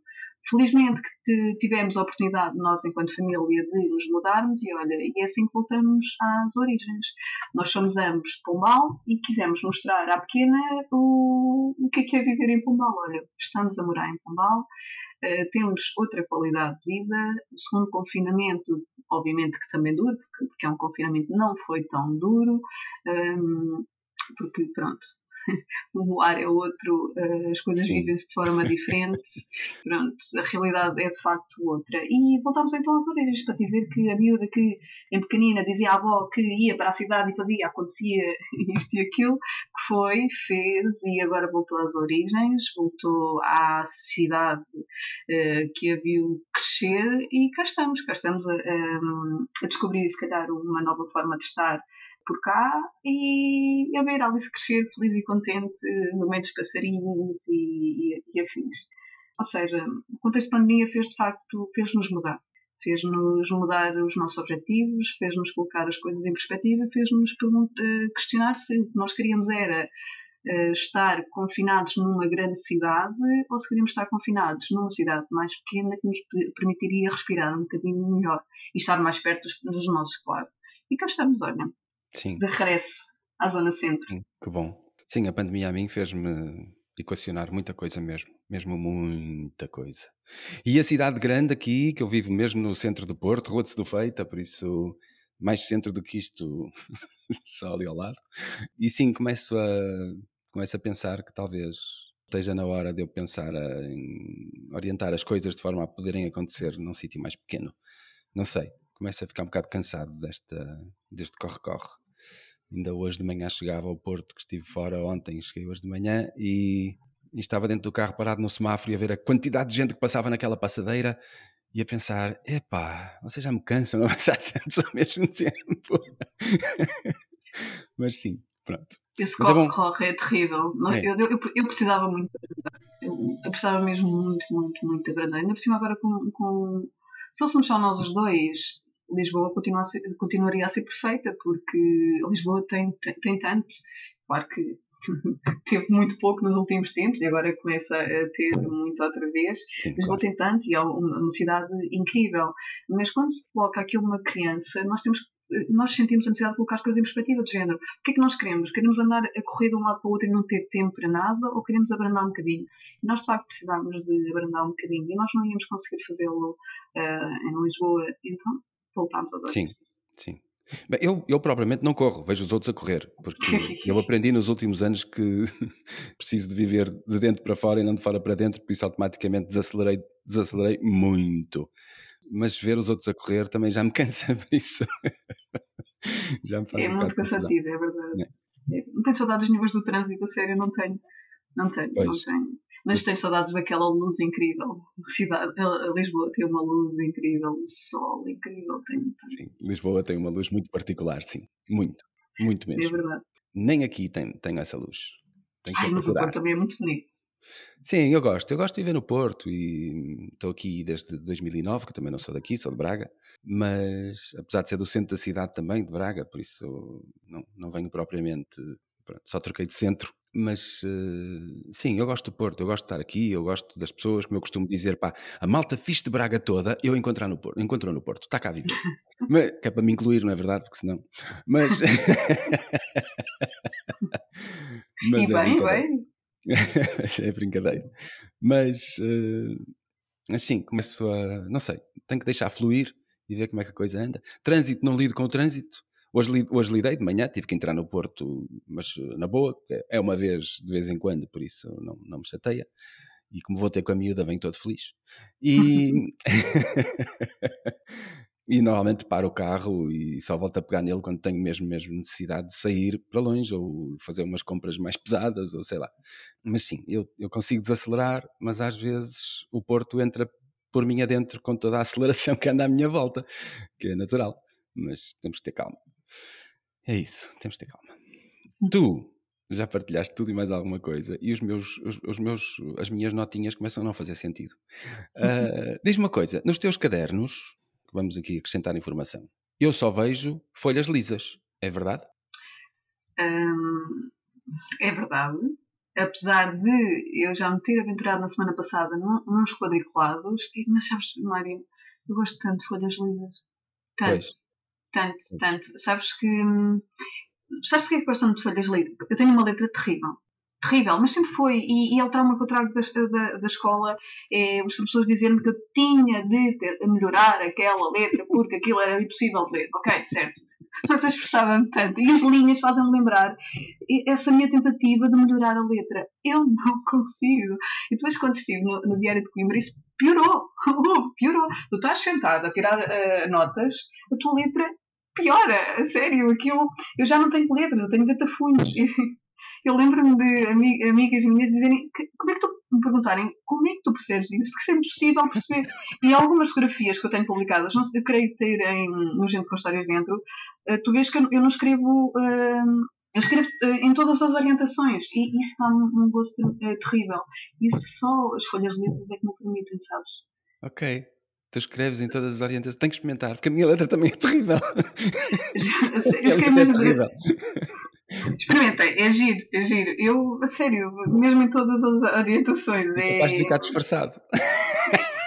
Felizmente que tivemos a oportunidade, nós enquanto família, de nos mudarmos e olha, e é assim que voltamos às origens. Nós somos ambos de Pombal e quisemos mostrar à pequena o, o que é que é viver em Pombal. Olha, estamos a morar em Pombal, uh, temos outra qualidade de vida. O segundo confinamento, obviamente que também duro, porque, porque é um confinamento não foi tão duro, um, ehm, porque pronto, (laughs) o ar é outro, eh, as coisas vivem-se de forma diferente, (laughs) pronto, a realidade é de facto outra. E voltamos então às origens para dizer que a miúda que em pequenina dizia à avó que ia para a cidade e fazia, acontecia (laughs) isto e aquilo, que foi, fez e agora voltou às origens, voltou à cidade uh, que a viu crescer e cá estamos, cá estamos a, a, a descobrir se calhar uma nova forma de estar por cá e a ver Alice crescer feliz e contente no meio dos passarinhos e, e, e afins. Ou seja, o contexto de pandemia fez de facto, fez-nos mudar. Fez-nos mudar os nossos objetivos, fez-nos colocar as coisas em perspectiva, fez-nos eh, questionar se o que nós queríamos era uh, estar confinados numa grande cidade ou se queríamos estar confinados numa cidade mais pequena que nos permitiria respirar um bocadinho melhor e estar mais perto dos, dos nossos, claro. E cá estamos, olha, Sim. de regresso à zona centro. Sim, que bom. Sim, a pandemia a mim fez-me equacionar muita coisa mesmo, mesmo muita coisa. E a cidade grande aqui, que eu vivo mesmo no centro do Porto, Rua de Feita, por isso mais centro do que isto, (laughs) só ali ao lado. E sim, começo a, começo a pensar que talvez esteja na hora de eu pensar em orientar as coisas de forma a poderem acontecer num sítio mais pequeno. Não sei, começo a ficar um bocado cansado desta, deste corre-corre. Ainda hoje de manhã chegava ao Porto, que estive fora ontem, cheguei hoje de manhã e, e estava dentro do carro parado no semáforo e a ver a quantidade de gente que passava naquela passadeira e a pensar: epá, vocês já me cansam a passar (laughs) tantos ao mesmo tempo. (laughs) Mas sim, pronto. Esse é corre-corre é, terrível. Nós- É. Eu, eu, eu precisava muito. Eu, eu precisava mesmo muito, muito, muito de abrandar. Ainda por cima agora com... com... Se fôssemos só nós os dois, Lisboa continua a ser- continuaria a ser perfeita, porque Lisboa tem, tem, tem tanto. Claro que (laughs) teve muito pouco nos últimos tempos e agora começa a ter muito outra vez. Sim, Lisboa claro. tem tanto e é uma, cidade incrível. Mas quando se coloca aqui uma criança, nós temos nós sentimos a necessidade de colocar as coisas em perspectiva, do género. O que é que nós queremos? Queremos andar a correr de um lado para o outro e não ter tempo para nada? Ou queremos abrandar um bocadinho? E nós, de facto, precisávamos de abrandar um bocadinho. E nós não íamos conseguir fazê-lo eh, em Lisboa. Então, voltámos a dois. Sim, sim. Bem, eu, eu propriamente não corro, vejo os outros a correr, porque (laughs) eu aprendi nos últimos anos que (laughs) preciso de viver de dentro para fora e não de fora para dentro, por isso automaticamente desacelerei, desacelerei muito. Mas ver os outros a correr também já me (laughs) cansa, por isso já me faz É um muito cansativo, é verdade. É, Não tenho saudades nenhumas do trânsito, a sério, não tenho. Não tenho, não Pois. tenho. Mas tenho saudades daquela luz incrível. A Cidade, a Lisboa tem uma luz incrível, um sol incrível, tenho, tenho. Sim, Lisboa tem uma luz muito particular, sim, muito, muito É mesmo. verdade. Nem aqui tem, tem essa luz. Tem que Ai, mas o. Porto também é muito bonito. Sim, eu gosto. Eu gosto de viver no Porto e estou aqui desde 2009, que também não sou daqui, sou de Braga, mas apesar de ser do centro da cidade também, de Braga, por isso não, não venho propriamente, pronto, só troquei de centro. Mas eh, sim, eu gosto do Porto, eu gosto de estar aqui, eu gosto das pessoas, como eu costumo dizer, pá, a malta fixe de Braga toda, eu encontrar no Porto, encontrou no Porto, está cá a viver. (laughs) Mas, que é para me incluir, não é verdade? Porque senão. Mas. (laughs) Mas e é bem, bem. (laughs) é brincadeira. Mas eh, assim, começo a. Não sei, tenho que deixar fluir e ver como é que a coisa anda. Trânsito, não lido com o trânsito. Hoje, hoje lidei de manhã, tive que entrar no Porto, mas eh, na boa, é uma vez de vez em quando, por isso não, não me chateia. E como vou ter com a miúda, venho todo feliz. E. (laughs) E normalmente paro o carro e só volto a pegar nele quando tenho mesmo, mesmo necessidade de sair para longe ou fazer umas compras mais pesadas ou sei lá. Mas sim, eu, eu consigo desacelerar, mas às vezes o Porto entra por mim adentro com toda a aceleração (laughs) que anda à minha volta, que é natural. Mas temos que ter calma. É isso, temos que ter calma. Tu já partilhaste tudo e mais alguma coisa e os meus, os, os meus, as minhas notinhas começam a não fazer sentido. Ah, Diz-me uma coisa, nos teus cadernos, vamos aqui acrescentar informação, eu só vejo folhas lisas, é verdade? Hum, é verdade. Apesar de eu já me ter aventurado na semana passada num- nos quadriculados, mas sabes, Mário, eu gosto tanto de folhas lisas. Tanto, Pois. Tanto, tanto. Sabes que. hum, Sabes porquê que gosto tanto de folhas lisas? Eu tenho uma letra terrível. Terrível, mas sempre foi. E, e é o trauma que eu trago da, da, da escola. É os professores dizerem que eu tinha de ter- melhorar aquela letra porque aquilo era impossível de ler. Ok, certo. (laughs) Mas eu expressava-me tanto. E as linhas fazem-me lembrar essa minha tentativa de melhorar a letra. Eu não consigo. E depois, quando estive no, no Diário de Coimbra, isso piorou. (laughs) piorou. Tu estás sentado a tirar eh, notas, a tua letra piora. A sério, aquilo. Eu já não tenho letras, eu tenho datafunhos. (laughs) Eu lembro-me de ami- amigas minhas dizerem que, como é que tu me perguntarem como é que tu percebes isso? Porque isso é impossível perceber. E algumas fotografias que eu tenho publicadas, não sei, eu creio ter em, no Gente com Histórias Dentro, eh, tu vês que eu, eu não escrevo. eh, eu escrevo eh, em todas as orientações e isso dá um, um gosto terrível. Isso só as folhas letras é que me permitem, sabes? Ok. Tu escreves em todas as orientações. Tenho que experimentar, porque a minha letra também é terrível. (laughs) Eu escrevo é mesmo- terrível. Experimentem, é giro, é giro. Eu, a sério, mesmo em todas as orientações. É... Vais ficar disfarçado.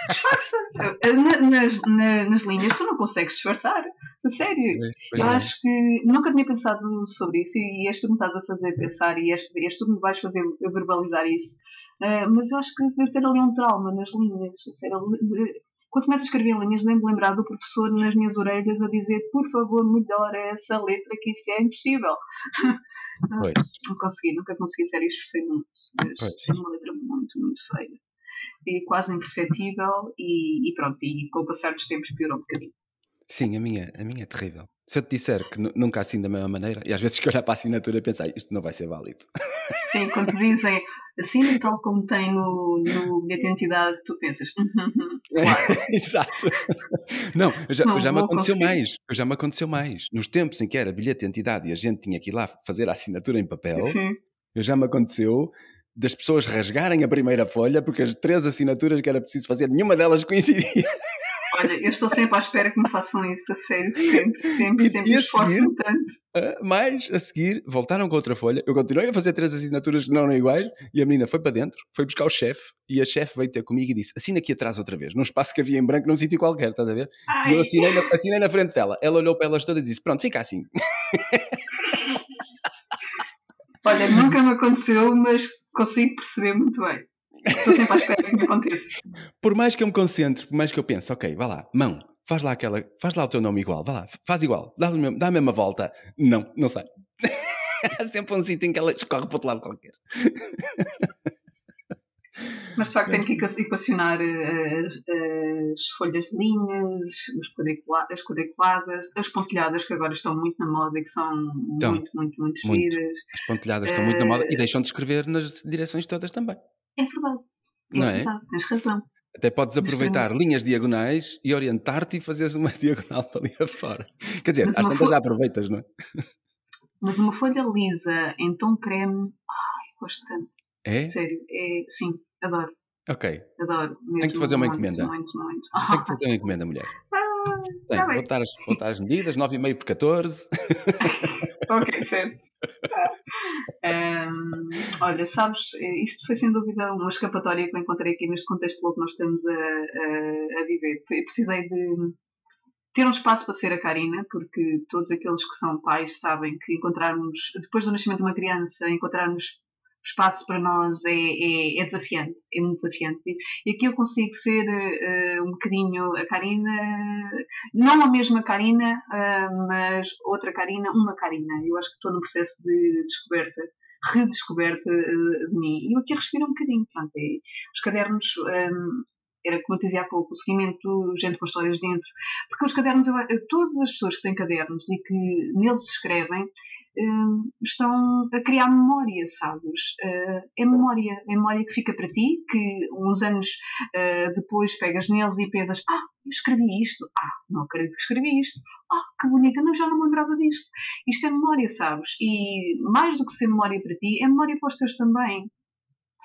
Disfarça, Na, nas, na, nas linhas tu não consegues disfarçar. A sério. Pois eu não. acho que nunca tinha pensado sobre isso e és tu que me estás a fazer pensar e és, és tu que me vais fazer verbalizar isso. Ah, mas eu acho que deve ter ali um trauma nas linhas. A sério, quando começo a escrever em linhas, nem me lembrar do professor nas minhas orelhas a dizer por favor, melhora essa letra que isso é impossível. (laughs) Pois. Não consegui, nunca consegui ser esforcei muito. Mas é uma letra muito, muito feia. E quase imperceptível e, e pronto, e com o passar dos tempos piorou um bocadinho. Sim, a minha, a minha é terrível. Se eu te disser que nu- nunca assino da mesma maneira, e às vezes que olhar para a assinatura e pensar, isto não vai ser válido. Sim, quando te dizem assim tal como tem no, no bilhete de identidade, tu pensas, "Uhum, uhum, claro. (laughs) Exato. Não, já, Não já me aconteceu conseguir. mais. Já me aconteceu mais. Nos tempos em que era bilhete de identidade e a gente tinha que ir lá fazer a assinatura em papel, Sim. já me aconteceu das pessoas rasgarem a primeira folha porque as três assinaturas que era preciso fazer, nenhuma delas coincidia. Olha, eu estou sempre à espera que me façam isso, a sério, sempre, sempre, E- sempre e esforço-me tanto. Ah, Mas, a seguir, voltaram com outra folha. Eu continuei a fazer três assinaturas que não eram iguais e a menina foi para dentro, foi buscar o chefe e a chefe veio ter comigo e disse: assina aqui atrás outra vez, num espaço que havia em branco, num sítio qualquer, estás a ver? E eu Ai, assinei na, assinei na frente dela. Ela olhou para elas todas e disse: Pronto, fica assim. olha, nunca me aconteceu, mas consigo perceber muito bem. Estou sempre à espera que aconteça. Por mais que eu me concentre, por mais que eu pense, ok, vá lá, mão, faz lá aquela, faz lá o teu nome igual, vá lá, faz igual, dá, dá a mesma volta. Não, não sai. (laughs) Há sempre um sítio em que ela escorre para outro lado qualquer. Mas de facto tenho que equa- equacionar eh, as, as folhas de linhas, as quadriculadas, as pontilhadas que agora estão muito na moda e que são Estão. muito, muito, muito giras. As pontilhadas estão muito na moda e Eh, deixam de escrever nas direções todas também. É verdade. É Não é? verdade, tens razão. Até podes aproveitar linhas diagonais e orientar-te e fazeres uma (laughs) diagonal para ali afora. Quer dizer, Mas às tantas fo- já aproveitas, não é? Mas uma folha lisa em tom creme, ai, gosto tanto. É? Sério, é, sim, adoro, Ok. adoro. Mesmo, Tenho que fazer uma muito, encomenda. Muito, muito. Tenho que fazer uma encomenda, mulher. (laughs) Ah, Tem, tá vou, bem. dar as, vou dar as medidas, 9,5 por 14. (laughs) ok, certo. Ahm, olha, sabes, isto foi sem dúvida uma escapatória que eu encontrei aqui neste contexto louco que nós estamos a, a- a viver. Eu precisei de ter um espaço para ser a Karina, porque todos aqueles que são pais sabem que encontrarmos, depois do nascimento de uma criança, encontrarmos espaço para nós é, é- é desafiante, é muito desafiante. E- aqui eu consigo ser eh, um bocadinho a Karina, não a mesma Karina, ah, mas outra Karina, uma Karina. Eu acho que estou num processo de descoberta, redescoberta eh, de mim. E eu aqui respiro um bocadinho. Pronto, é- os cadernos. ah, era como eu dizia há pouco, o seguimento, gente com histórias dentro. Porque os cadernos, todas as pessoas que têm cadernos e que neles escrevem, hum, estão a criar memória, sabes? Eh, é memória, é memória que fica para ti, que uns anos eh, depois pegas neles e pensas, ah, eu escrevi isto, ah, não acredito que escrevi isto, ah, que bonito, eu não- já não me lembrava disto. Isto é memória, sabes? E mais do que ser memória para ti, é memória para os teus também.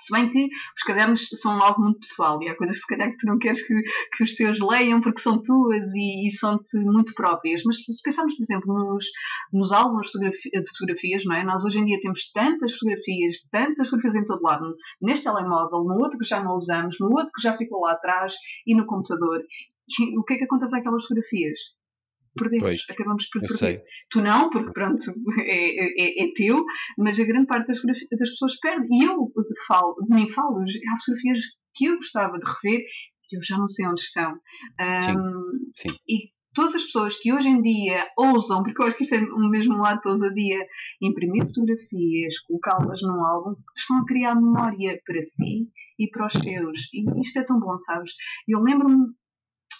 Se bem que os cadernos são algo muito pessoal e há coisas se calhar que tu não queres que, que os teus leiam porque são tuas e, e são-te muito próprias. Mas se pensarmos, por exemplo, nos, nos álbuns de, fotografi- de fotografias, não é? Nós hoje em dia temos tantas fotografias, tantas fotografias em todo lado, neste telemóvel, no outro que já não usamos, no outro que já ficou lá atrás e no computador. O que é que acontece àquelas fotografias? Perdemos, Pois, acabamos por perder. sei. Tu não, porque pronto, é, é, é teu, mas a grande parte das, das pessoas perde. E eu falo, de mim falo, há fotografias que eu gostava de rever e eu já não sei onde estão. Ahm, Sim. E todas as pessoas que hoje em dia ousam, porque eu acho que isto é o mesmo lado de ousadia, imprimir fotografias, colocá-las num álbum, estão a criar memória para si e para os seus. E isto é tão bom, sabes? Eu lembro-me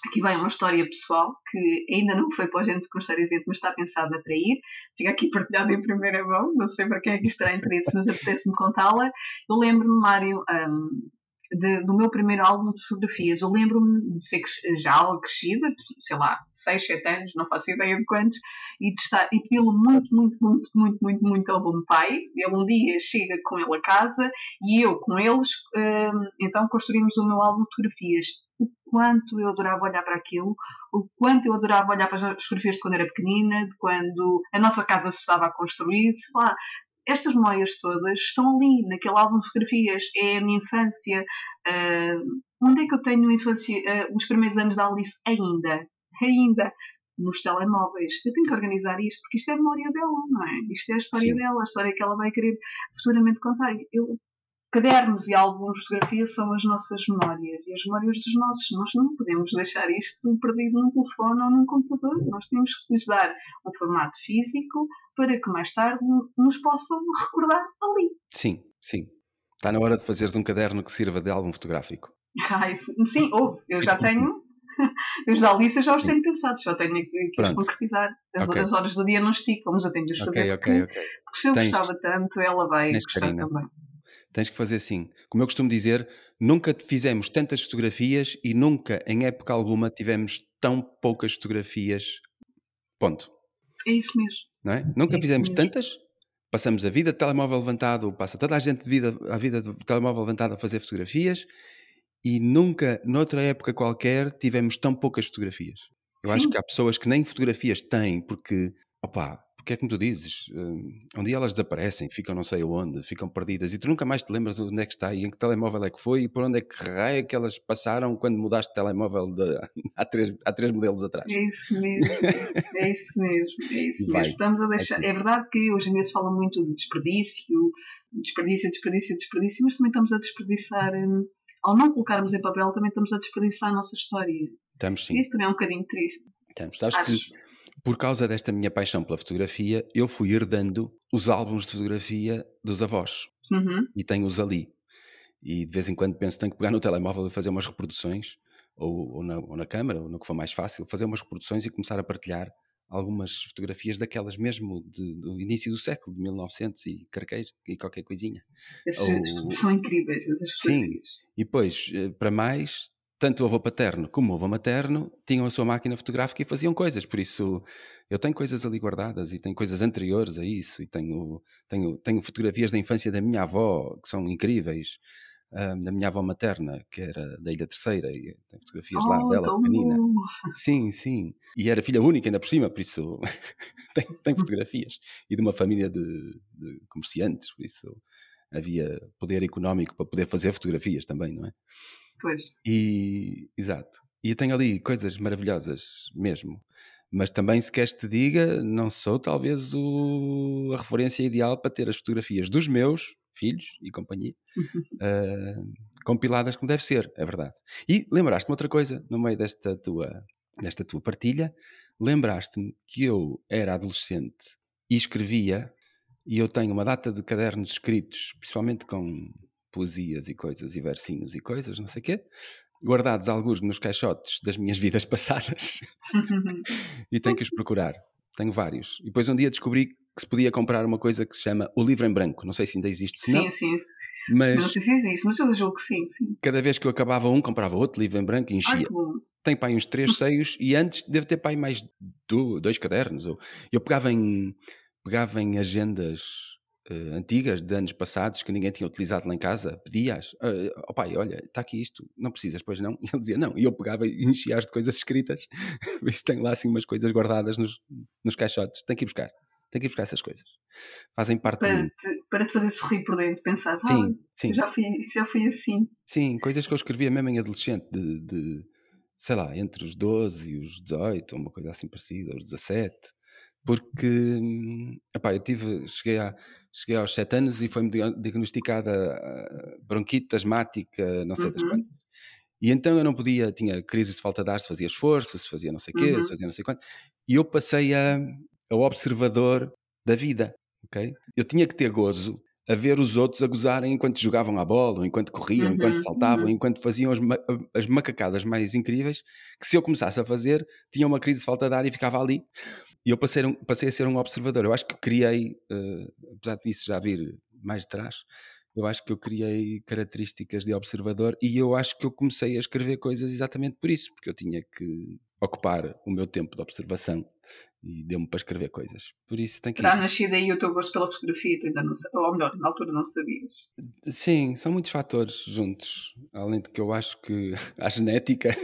Aqui vem uma história pessoal que ainda não foi para a gente com histórias dentro, mas está pensada para ir. Fica aqui partilhada em primeira mão, não sei para quem é que isto terá interesse, mas apetece-me contá-la. Eu lembro-me, Mário, um, de- do meu primeiro álbum de fotografias. Eu lembro-me de ser já crescida, sei lá, 6, 7 anos, não faço ideia de quantos, e de estar e pedi-lo muito, muito, muito, muito, muito, muito ao bom pai. Ele um dia chega com ele a casa e eu com eles, hum, então construímos o meu álbum de fotografias. O quanto eu adorava olhar para aquilo, o quanto eu adorava olhar para as fotografias de quando era pequenina, de quando a nossa casa se estava a construir, sei lá. Estas memórias todas estão ali, naquele álbum de fotografias. É a minha infância. ah, Onde é que eu tenho infância, uh, os primeiros anos da Alice ainda? Ainda nos telemóveis. Eu tenho que organizar isto, porque isto é a memória dela, não é? Isto é a história Sim. dela, a história que ela vai querer futuramente contar. Eu, cadernos e álbuns de fotografia são as nossas memórias e as memórias dos nossos. Nós não podemos deixar isto perdido num telefone ou num computador. Nós temos que lhes dar um formato físico para que mais tarde nos possam (laughs) recordar ali. Sim, sim. Está na hora de fazeres um caderno que sirva de álbum fotográfico. Ai, sim, ou (laughs) eu já tenho. Os da Alice já os tenho pensados, só tenho que, que os concretizar. As, okay. as horas do dia não esticam, mas eu tenho de os fazer. Okay, okay, okay. Porque se eu Tens... gostava tanto, ela vai gostar Karina. também. Tens que fazer assim. Como eu costumo dizer, nunca fizemos tantas fotografias e nunca, em época alguma, tivemos tão poucas fotografias. Ponto. É isso mesmo. Não é? Nunca é fizemos tantas. Passamos a vida de telemóvel levantado, passa toda a gente de vida, a vida de telemóvel levantado a fazer fotografias e nunca, noutra época qualquer, tivemos tão poucas fotografias. Eu Sim. acho que há pessoas que nem fotografias têm, porque, opá, porque é como tu dizes, um, um dia elas desaparecem, ficam não sei aonde, ficam perdidas e tu nunca mais te lembras onde é que está e em que telemóvel é que foi e por onde é que raio é que elas passaram quando mudaste de telemóvel de, (laughs) há, três, há três modelos atrás. É isso mesmo, é isso mesmo, é isso mesmo. Estamos a deixar. É verdade que hoje em dia se fala muito de desperdício, desperdício, desperdício, desperdício, mas também estamos a desperdiçar, um, ao não colocarmos em papel, também estamos a desperdiçar a nossa história. Estamos sim. Isso também é um bocadinho triste. Estamos. Sabes Acho. que por causa desta minha paixão pela fotografia, eu fui herdando os álbuns de fotografia dos avós. Uhum. E tenho-os ali. E de vez em quando penso, tenho que pegar no telemóvel e fazer umas reproduções, ou, ou, na, ou na câmera, ou no que for mais fácil, fazer umas reproduções e começar a partilhar algumas fotografias daquelas mesmo de, do início do século, de 1900 e carqueja e qualquer coisinha. Ou... São incríveis essas fotografias. Sim, e depois, eh, para mais, tanto o avô paterno como o avô materno tinham a sua máquina fotográfica e faziam coisas, por isso eu tenho coisas ali guardadas e tenho coisas anteriores a isso e tenho, tenho, tenho fotografias da infância da minha avó que são incríveis, um, da minha avó materna, que era da Ilha Terceira, e tem fotografias oh, lá dela, pequenina. Sim, sim. E era filha única ainda por cima, por isso (laughs) tem, tem fotografias. E de uma família de, de comerciantes, por isso havia poder económico para poder fazer fotografias também, não é? Pois. E, exato. E eu tenho ali coisas maravilhosas mesmo. Mas também, se queres te diga, não sou talvez o, a referência ideal para ter as fotografias dos meus filhos e companhia uh, (laughs) compiladas como deve ser, é verdade. E lembraste-me outra coisa no meio desta tua, desta tua partilha. Lembraste-me que eu era adolescente e escrevia, e eu tenho uma data de cadernos escritos, principalmente com poesias e coisas e versinhos e coisas, não sei o quê, guardados alguns nos caixotes das minhas vidas (laughs) passadas e tenho que os procurar. Tenho vários. E depois um dia descobri que se podia comprar uma coisa que se chama o livro em branco. Não sei se ainda existe, se não. Sim, sim. Mas não sei se existe, mas eu julgo que sim, sim. Cada vez que eu acabava um, comprava outro livro em branco e enchia. Ai, Tem pai uns três (laughs) seios e antes deve ter pai mais dois cadernos. Eu pegava em, pegava em agendas uh, antigas de anos passados que ninguém tinha utilizado lá em casa, pedias, uh, oh pai, olha, está aqui isto, não precisas, pois não? E ele dizia não, e eu pegava e enchia-as de coisas escritas, (laughs) se tenho lá assim umas coisas guardadas nos, nos caixotes, tem que ir buscar. Tem que ir buscar essas coisas. Fazem parte para te, para te fazer sorrir por dentro, pensar, sim, ah, sim. Já, fui, já fui assim. Sim, coisas que eu escrevia mesmo em adolescente, de, de sei lá, entre os 12 e os 18, ou uma coisa assim parecida, os 17 porque epá, eu tive, cheguei, a, cheguei aos 7 anos e foi-me diagnosticada ah, bronquite asmática, não sei uhum. das quantas. E então eu não podia, tinha crises de falta de ar, se fazia esforço, se fazia não sei o quê, uhum. se fazia não sei quanto. E eu passei a, a observador da vida, ok? Eu tinha que ter gozo a ver os outros a gozarem enquanto jogavam a bola, enquanto corriam, uhum. enquanto saltavam, uhum. enquanto faziam as, ma as macacadas mais incríveis, que se eu começasse a fazer, tinha uma crise de falta de ar e ficava ali. E eu passei, passei a ser um observador. Eu acho que criei, uh, apesar disso já vir mais de trás, eu acho que eu criei características de observador e eu acho que eu comecei a escrever coisas exatamente por isso, porque eu tinha que ocupar o meu tempo de observação e deu-me para escrever coisas. Por isso tem que. Terá nascido aí o teu gosto pela fotografia, tu ainda não ou melhor, na altura não sabias. Sim, são muitos fatores juntos. Além de que eu acho que (laughs) a genética,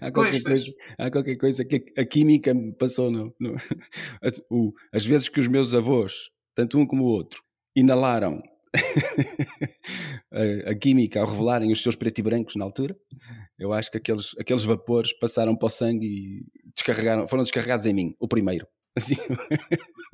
há, qualquer pois, coisa, há qualquer coisa que a, química me passou. No, no (laughs) as, o, as vezes que os meus avós, tanto um como o outro, inalaram (laughs) a, a, química ao revelarem os seus preto e brancos na altura. Eu acho que aqueles, aqueles vapores passaram para o sangue e descarregaram, foram descarregados em mim, o primeiro. (laughs) Assim.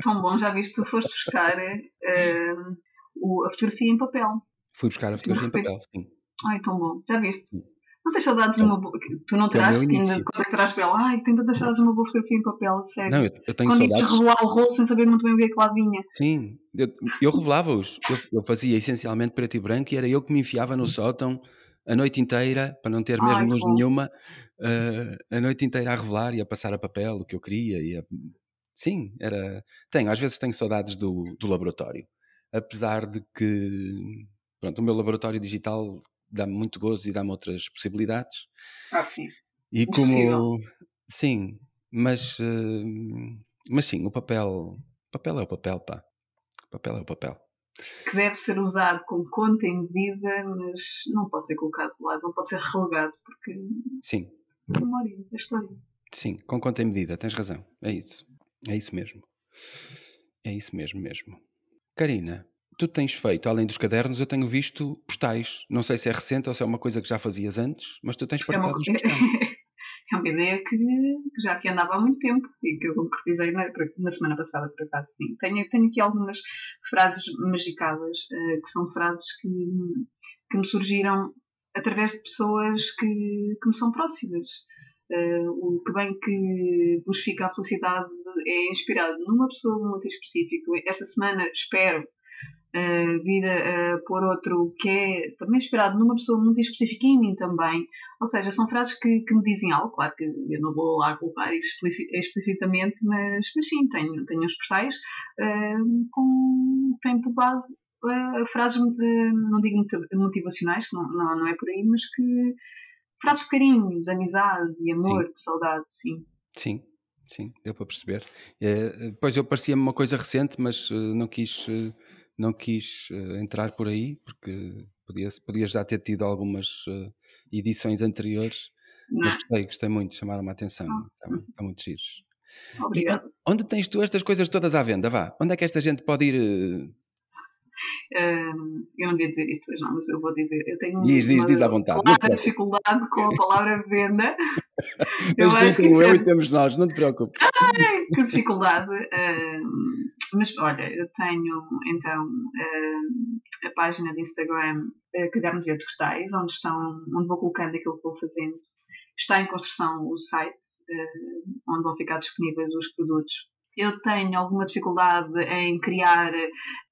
Tão bom, já viste, tu foste buscar uh, o, a fotografia em papel. Fui buscar a fotografia em papel, sim. Ai, tão bom, já viste? Sim. Não tens saudades de uma boa. Tu não terás que ainda contactarás para ela. Ai, tenta deixar saudades de uma boa fotografia em papel, sério. Não, eu, eu tenho Quando saudades. revelar o rolo sem saber muito bem o que é que lá vinha. Sim, eu, eu revelava-os. Eu, eu, fazia essencialmente preto e branco e era eu que me enfiava no sótão a noite inteira, para não ter mesmo Ai, luz nenhuma, uh, a noite inteira a revelar e a passar a papel o que eu queria. E a... Sim, era. Tenho, às vezes tenho saudades do, do laboratório. Apesar de que. Pronto, o meu laboratório digital dá-me muito gozo e dá-me outras possibilidades. Ah, sim. E como. Sim, mas. Uh, mas sim, o papel. Papel é o papel, pá. O papel é o papel. Que deve ser usado com conta em medida, mas não pode ser colocado de lado, não pode ser relegado, porque. Sim. A memória, a história. Sim, com conta em medida, tens razão. É isso. É isso mesmo. É isso mesmo, mesmo. Karina, tu tens feito, além dos cadernos, eu tenho visto postais. Não sei se é recente ou se é uma coisa que já fazias antes, mas tu tens partilhado é uma... uns postais. (laughs) é uma ideia que, que, já que andava há muito tempo e que eu concretizei na, na semana passada, por acaso, sim. Tenho, tenho aqui algumas frases magicadas, uh, que são frases que, que me surgiram através de pessoas que, que me são próximas. Uh, o que bem que vos fica a felicidade é inspirado numa pessoa muito específica. Esta semana espero uh, vir a, pôr outro que é também inspirado numa pessoa muito específica em mim também. Ou seja, são frases que, que me dizem algo, claro que eu não vou lá colocar isso explicitamente, mas, mas sim, tenho, tenho uns postais uh, com, tem por base frases, não digo motivacionais, que não, não, não é por aí, mas que frases de carinho, de amizade, de amor, sim. de saudade, sim. Sim, sim, deu para perceber. É, pois eu parecia-me uma coisa recente, mas não quis não quis uh, entrar por aí, porque podia, podia já ter tido algumas uh, edições anteriores, não. mas gostei, gostei muito, chamaram-me a atenção, está, está muito giros. Obrigado. onde tens tu estas coisas todas à venda? Vá, onde é que esta gente pode ir? Uh... eu não devia dizer isto hoje, não, mas eu vou dizer. Eu tenho diz, diz, diz à vontade. Uma dificuldade com a palavra venda. Tens tu, como eu e temos nós, não te preocupes. Ai, que dificuldade. Uh, mas olha, eu tenho então uh, a página de Instagram uh, Cadernos e Vegetais, onde, estão, onde vou colocando aquilo que vou fazendo. Está em construção o site, uh, onde vão ficar disponíveis os produtos eu tenho alguma dificuldade em criar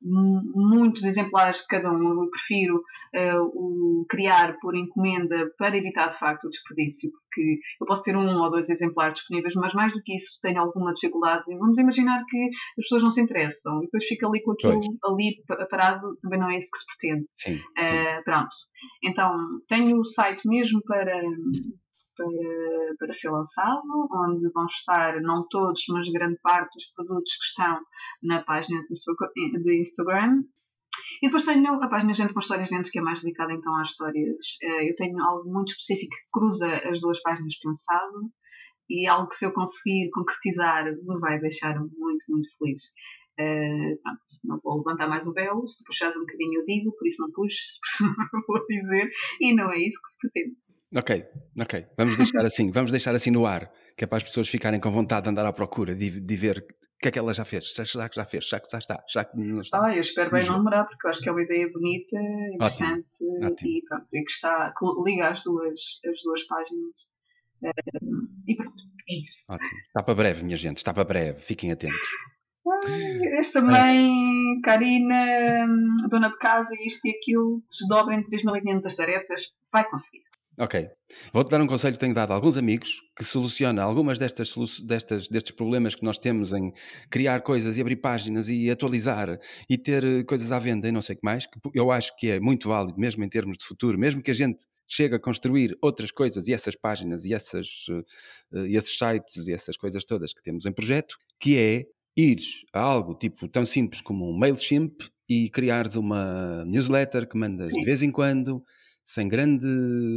muitos exemplares de cada um. Eu prefiro uh, o criar por encomenda para evitar de facto o desperdício, porque eu posso ter um ou dois exemplares disponíveis, mas mais do que isso tenho alguma dificuldade. Vamos imaginar que as pessoas não se interessam e depois fica ali com aquilo pois. ali parado, também não é isso que se pretende. Sim, sim. Uh, pronto. Então tenho o site mesmo para para, para ser lançado, onde vão estar, não todos, mas grande parte dos produtos que estão na página de Instagram. E depois tenho a página Gente com Histórias Dentro, que é mais dedicada então às histórias. Eh, eu tenho algo muito específico que cruza as duas páginas pensado e algo que se eu conseguir concretizar me vai deixar muito, muito feliz. Uh, pronto, não vou levantar mais o véu, se puxares um bocadinho eu digo, por isso não puxes, (laughs) vou dizer, e não é isso que se pretende. Ok, ok. Vamos deixar assim, vamos deixar assim no ar, que é para as pessoas ficarem com vontade de andar à procura, de, de ver o que é que ela já fez, já que já fez, já que já está, já que não está. Ah, eu espero bem não demorar, porque eu acho que é uma ideia bonita, interessante ótimo, ótimo. e pronto, e que está, liga as duas, as duas páginas. e pronto, é isso. Ótimo. Está para breve, minha gente, está para breve, fiquem atentos. esta mãe, Karina, dona de casa, isto e aquilo, desdobra em 3.500 tarefas, vai conseguir. Ok. Vou-te dar um conselho que tenho dado a alguns amigos que soluciona algumas destas, destas, destes problemas que nós temos em criar coisas e abrir páginas e atualizar e ter eh, coisas à venda e não sei o que mais, que eu acho que é muito válido, mesmo em termos de futuro, mesmo que a gente chegue a construir outras coisas e essas páginas e essas, uh, esses sites e essas coisas todas que temos em projeto, que é ir a algo tipo tão simples como um MailChimp e criares uma newsletter que mandas Sim. de vez em quando sem grande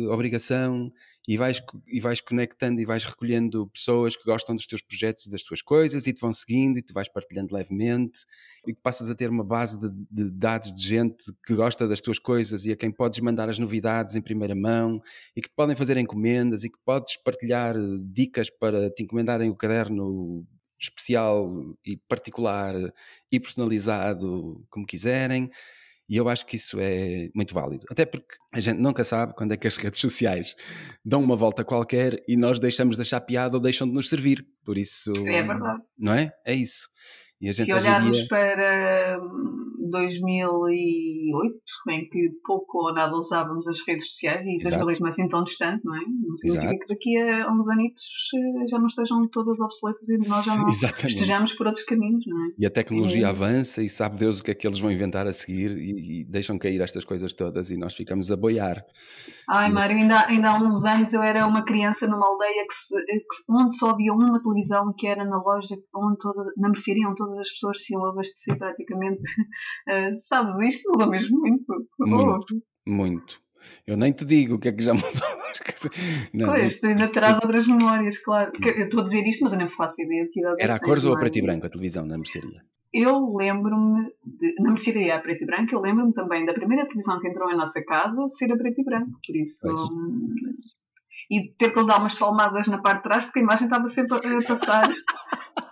obrigação, e vais, e vais conectando e vais recolhendo pessoas que gostam dos teus projetos e das tuas coisas e te vão seguindo e tu vais partilhando levemente e que passas a ter uma base de, de, dados de gente que gosta das tuas coisas e a quem podes mandar as novidades em primeira mão e que te podem fazer encomendas e que podes partilhar dicas para te encomendarem o caderno especial e particular e personalizado como quiserem. E eu acho que isso é muito válido. Até porque a gente nunca sabe quando é que as (laughs) redes sociais dão uma volta qualquer e nós deixamos de achar piada ou deixam de nos servir. Por isso. É verdade. Não é? É isso. Se olharmos dia... para 2008, em que pouco ou nada usávamos as redes sociais, e 2008 não é assim tão distante, não é? Não significa Exato. que daqui a uns anitos eh, já não estejam todas obsoletas e nós já não Exatamente. estejamos por outros caminhos, não é? E a tecnologia é. avança e sabe Deus o que é que eles vão inventar a seguir e, e deixam cair estas coisas todas e nós ficamos a boiar. Ai, Mário, ainda, ainda há uns anos eu era uma criança numa aldeia que, se, que onde só havia uma televisão que era na loja onde todas, na mercearia onde todas as pessoas se iam abastecer praticamente. Uh, (laughs) sabes, isto mudou mesmo muito. Muito, oh. muito. Eu nem te digo o que é que já (laughs) mudou. Não, pois, tu ainda terás outras memórias, claro. Eu estou a dizer isto, mas eu nem faço ideia de que idade Era a cores ou a preto e branco a televisão na mercearia? Eu lembro-me, na mercearia a preto e branco, eu lembro-me também da primeira televisão que entrou em nossa casa ser a preto e branco, por isso. Hum, e ter que lhe dar umas palmadas na parte de trás, porque a imagem estava sempre a passar. (laughs)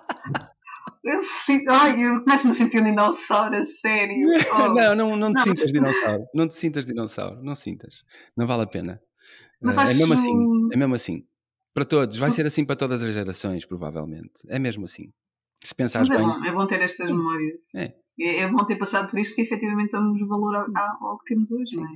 Eu, ai, eu começo-me a sentir um dinossauro, a sério. (laughs) Oh. não, não, não te não, sintas dinossauro. Não te sintas dinossauro. Não sintas. Não vale a pena. Mas acho... É mesmo assim. É mesmo assim. Para todos. Vai ser assim para todas as gerações, provavelmente. É mesmo assim. Se pensares Mas é bem... bom, é bom ter estas memórias. É. É, é bom ter passado por isto porque efetivamente damos valor ao, ao que temos hoje, não é?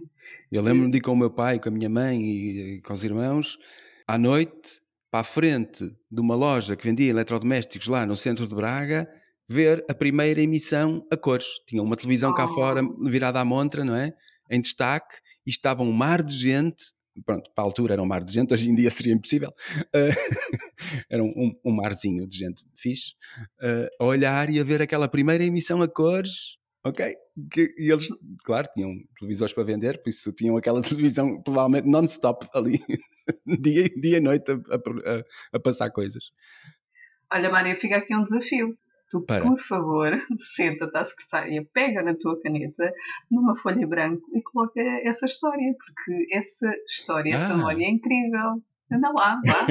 Eu lembro-me de ir com o meu pai, com a minha mãe e, e com os irmãos, à noite, para a frente de uma loja que vendia eletrodomésticos lá no centro de Braga, ver a primeira emissão a cores. Tinha uma televisão oh. cá fora virada à montra, não é? Em destaque, e estava um mar de gente pronto, para a altura era um mar de gente, hoje em dia seria impossível, uh, (laughs) era um, um, marzinho de gente fixe, uh, a olhar e a ver aquela primeira emissão a cores, ok? Que, e eles, claro, tinham televisores para vender, por isso tinham aquela (laughs) televisão provavelmente non-stop ali, (laughs) dia, dia e noite a, a, a passar coisas. Olha, Maria, fica aqui um desafio. Tu, Para. por favor, (laughs) senta-te à secretária, pega na tua caneta, numa folha branca e coloca essa história, porque essa história, ah. essa memória é incrível. Anda lá, vá.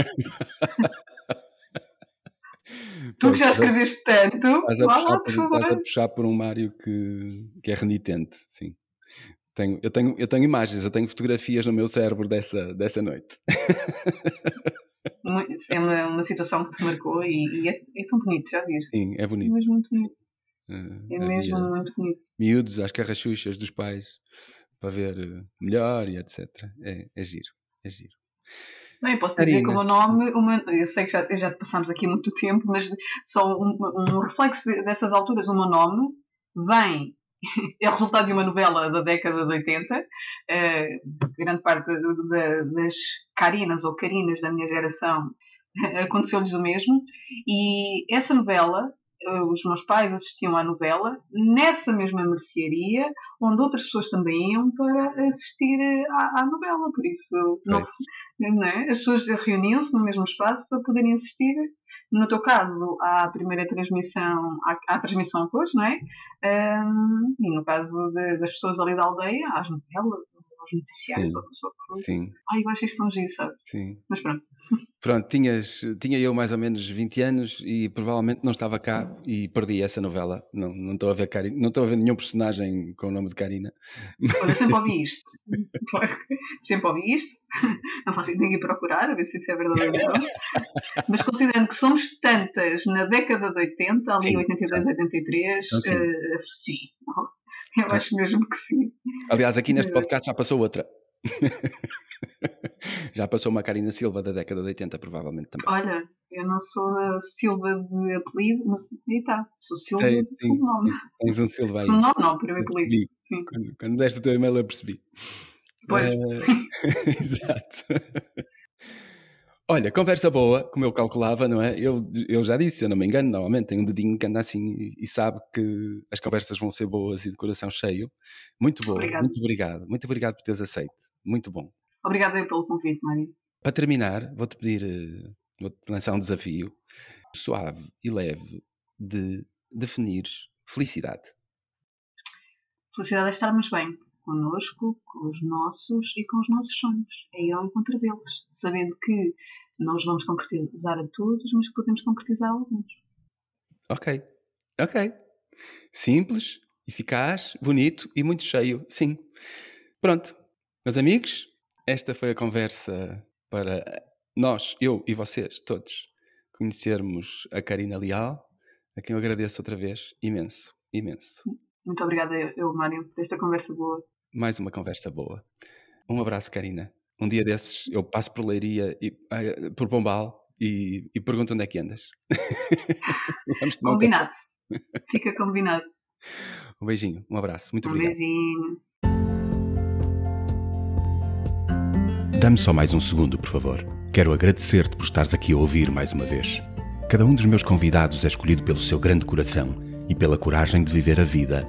Tu que já escreveste tanto, vá lá, por, favor. Estás a puxar por um Mário que, que é renitente, sim. Tenho, eu, tenho, eu tenho imagens, eu tenho fotografias no meu cérebro dessa, dessa noite. (laughs) é uma, uma situação que te marcou e, e é, é, tão bonito, já viste? Sim, é bonito. É mesmo muito bonito. Uh, é mesmo muito bonito. Miúdos às carrachuchas dos pais para ver eh, melhor e etc. É, é giro, é giro. Bem, posso dizer Arina. que o meu nome, uma, eu sei que já, já passámos aqui muito tempo, mas só um, um reflexo dessas alturas, o meu nome vem (laughs) é resultado de uma novela da década de 80. Uh, eh, grande parte das Carinas ou Carinas da minha geração (laughs) aconteceu-lhes o mesmo. E essa novela, os meus pais assistiam à novela nessa mesma mercearia, onde outras pessoas também iam para assistir à, à novela. Por isso, não, não é? as pessoas reuniam-se no mesmo espaço para poderem assistir no teu caso, à primeira transmissão, à, à transmissão cores, não é? Um, e no caso de, das pessoas ali da aldeia, às novelas, aos noticiários, ou o que for. Sim. Ai, eu acho isto tão giro, sabe? Sim. Mas pronto. Pronto, tinhas, tinha eu mais ou menos 20 anos e provavelmente não estava cá e perdi essa novela. Não, não estou a ver Karina, não estou a ver nenhum personagem com o nome de Karina. Olha, sempre ouvi (laughs) isto. sempre ouvi isto. Não faço ninguém procurar, a ver se isso é verdade ou não. Mas considerando que somos tantas na década de 80, ali sim, 82, sim. 83, então, sim. Uh, sim. Eu acho mesmo que sim. Aliás, aqui neste podcast já passou outra. (laughs) Já passou uma Karina Silva da década de 80, provavelmente também. Olha, eu não sou a Silva de apelido, mas tá, sou Silva Sei, de sobrenome. Tens um Silva aí. Sobrenome não, primeiro apelido. Sim. Quando, quando deste o teu e-mail eu percebi. Pois. Uh, (laughs) exato. Olha, conversa boa, como eu calculava, não é? Eu, eu já disse, eu não me engano, normalmente tem um dedinho que anda assim e, e sabe que as conversas vão ser boas e de coração cheio. Muito boa, Obrigada. muito obrigado. Muito obrigado por teres aceito. Muito bom. Obrigada pelo convite, Mário. Para terminar, vou-te pedir, eh, vou-te lançar um desafio suave e leve de definires felicidade. Felicidade é estarmos bem connosco, com os nossos e com os nossos sonhos. É ir ao encontro deles, sabendo que não os vamos concretizar a todos, mas que podemos concretizar alguns. Ok, ok. Simples, eficaz, bonito e muito cheio, sim. Pronto, meus amigos, esta foi a conversa para nós, eu e vocês, todos, conhecermos a Karina Leal, a quem eu agradeço outra vez imenso, imenso. Muito obrigada, eu, Mário, por esta conversa boa. Mais uma conversa boa. Um abraço, Karina. Um dia desses eu passo por Leiria, e, ah, por Pombal, e, e pergunto onde é que andas. (laughs) Vamos tomar um café. Combinado. Fica combinado. Um beijinho, um abraço. Muito Um obrigado. beijinho. Dá-me só mais um segundo, por favor. Quero agradecer-te por estares aqui a ouvir mais uma vez. Cada um dos meus convidados é escolhido pelo seu grande coração e pela coragem de viver a vida